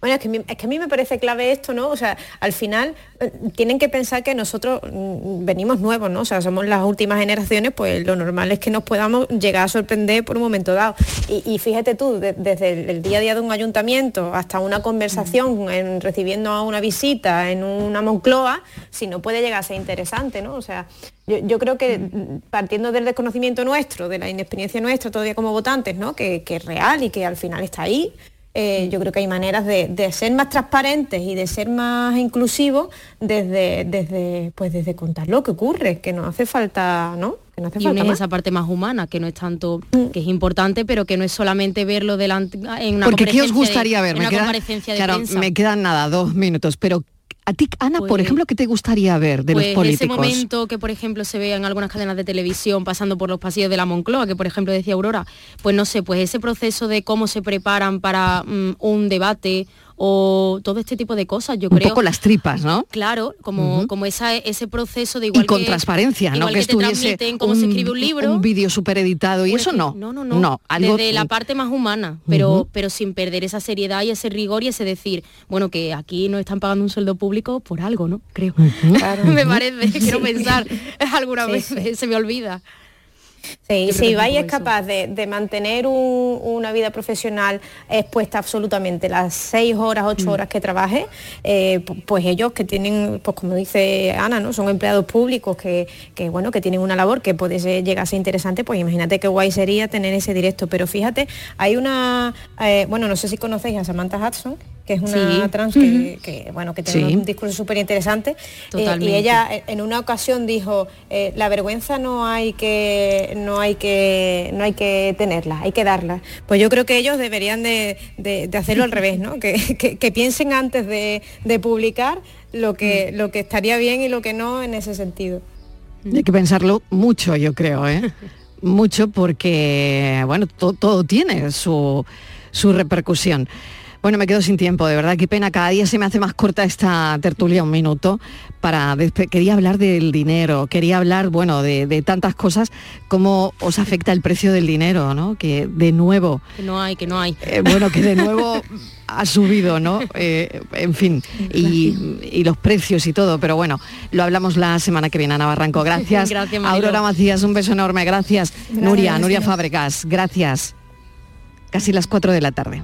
Bueno, es que, es que a mí me parece clave esto, ¿no? O sea, al final eh, tienen que pensar que nosotros mm, venimos nuevos, ¿no? O sea, somos las últimas generaciones, pues lo normal es que nos podamos llegar a sorprender por un momento dado. Y, fíjate tú, de- desde el, día a día de un ayuntamiento hasta una conversación, en, recibiendo a una visita en una Moncloa, si no puede llegar a ser interesante, ¿no? O sea, yo, yo creo que mm, partiendo del desconocimiento nuestro, de la inexperiencia nuestra todavía como votantes, ¿no? Que, que es real y que al final está ahí. Eh, yo creo que hay maneras de, de ser más transparentes y de ser más inclusivos desde, desde, pues desde contar lo que ocurre, que no hace falta, ¿no? Que no hace y falta unir más. esa parte más humana, que no es tanto, que es importante, pero que no es solamente verlo delante en una Porque ¿qué os comparecencia de- gustaría ver? Me una quedan, comparecencia de claro, prensa. me quedan nada, dos minutos, pero a ti, Ana, por Pues- ejemplo, ¿qué te gustaría ver de pues los políticos? ese momento que por ejemplo se ve en algunas cadenas de televisión pasando por los pasillos de la Moncloa, que por ejemplo decía Aurora, pues no sé, pues ese proceso de cómo se preparan para mm, un debate o todo este tipo de cosas, yo un creo. poco las tripas, ¿no? Claro, como, como esa, ese proceso de igual y con que- transparencia, ¿no? igual Que, que, te estuviese transmiten cómo se escribe un libro. un vídeo súper editado y eso no. No, no, no. algo Desde la parte más humana, pero, pero sin perder esa seriedad y ese rigor y ese decir, bueno, que aquí nos están pagando un sueldo público por algo, ¿no? Creo. me parece, quiero pensar, alguna Sí, vez sí. se me olvida. Sí, si poco es capaz de, de mantener un- una vida profesional expuesta absolutamente las seis horas, Mm. ocho horas que trabaje, eh, pu- pues ellos que tienen, pues como dice Ana, ¿no? Son empleados públicos que, que, bueno, que tienen una labor que puede ser- llegar a ser interesante, pues imagínate qué guay sería tener ese directo. Pero fíjate, hay una, eh, bueno, no sé si conocéis a Samantha Hudson, que es una Sí. trans que, que, bueno, que tiene Sí. un discurso súper interesante. eh, y ella eh, en una ocasión dijo eh, la vergüenza no hay que no hay que no hay que tenerla hay que darla pues yo creo que ellos deberían de, de- de hacerlo al revés no que, que- que piensen antes de, de publicar lo que Mm. lo que estaría bien y lo que no en ese sentido Hay que pensarlo mucho, yo creo, ¿eh? mucho porque, bueno, to- todo tiene su, su repercusión. Bueno, me quedo sin tiempo, de verdad, qué pena. Cada día se me hace más corta esta tertulia, un minuto, para quería hablar del dinero, quería hablar, bueno, de, de tantas cosas, cómo os afecta el precio del dinero, ¿no? Que de nuevo, Que no hay, que no hay. eh, bueno, que de nuevo ha subido, ¿no? Eh, en fin, y, y los precios y todo, pero bueno, lo hablamos la semana que viene, Ana Barranco. Gracias. Gracias. Aurora Macías, un beso enorme. Gracias. Nuria, Gracias. Nuria Fábregas, gracias. Casi las 4 de la tarde.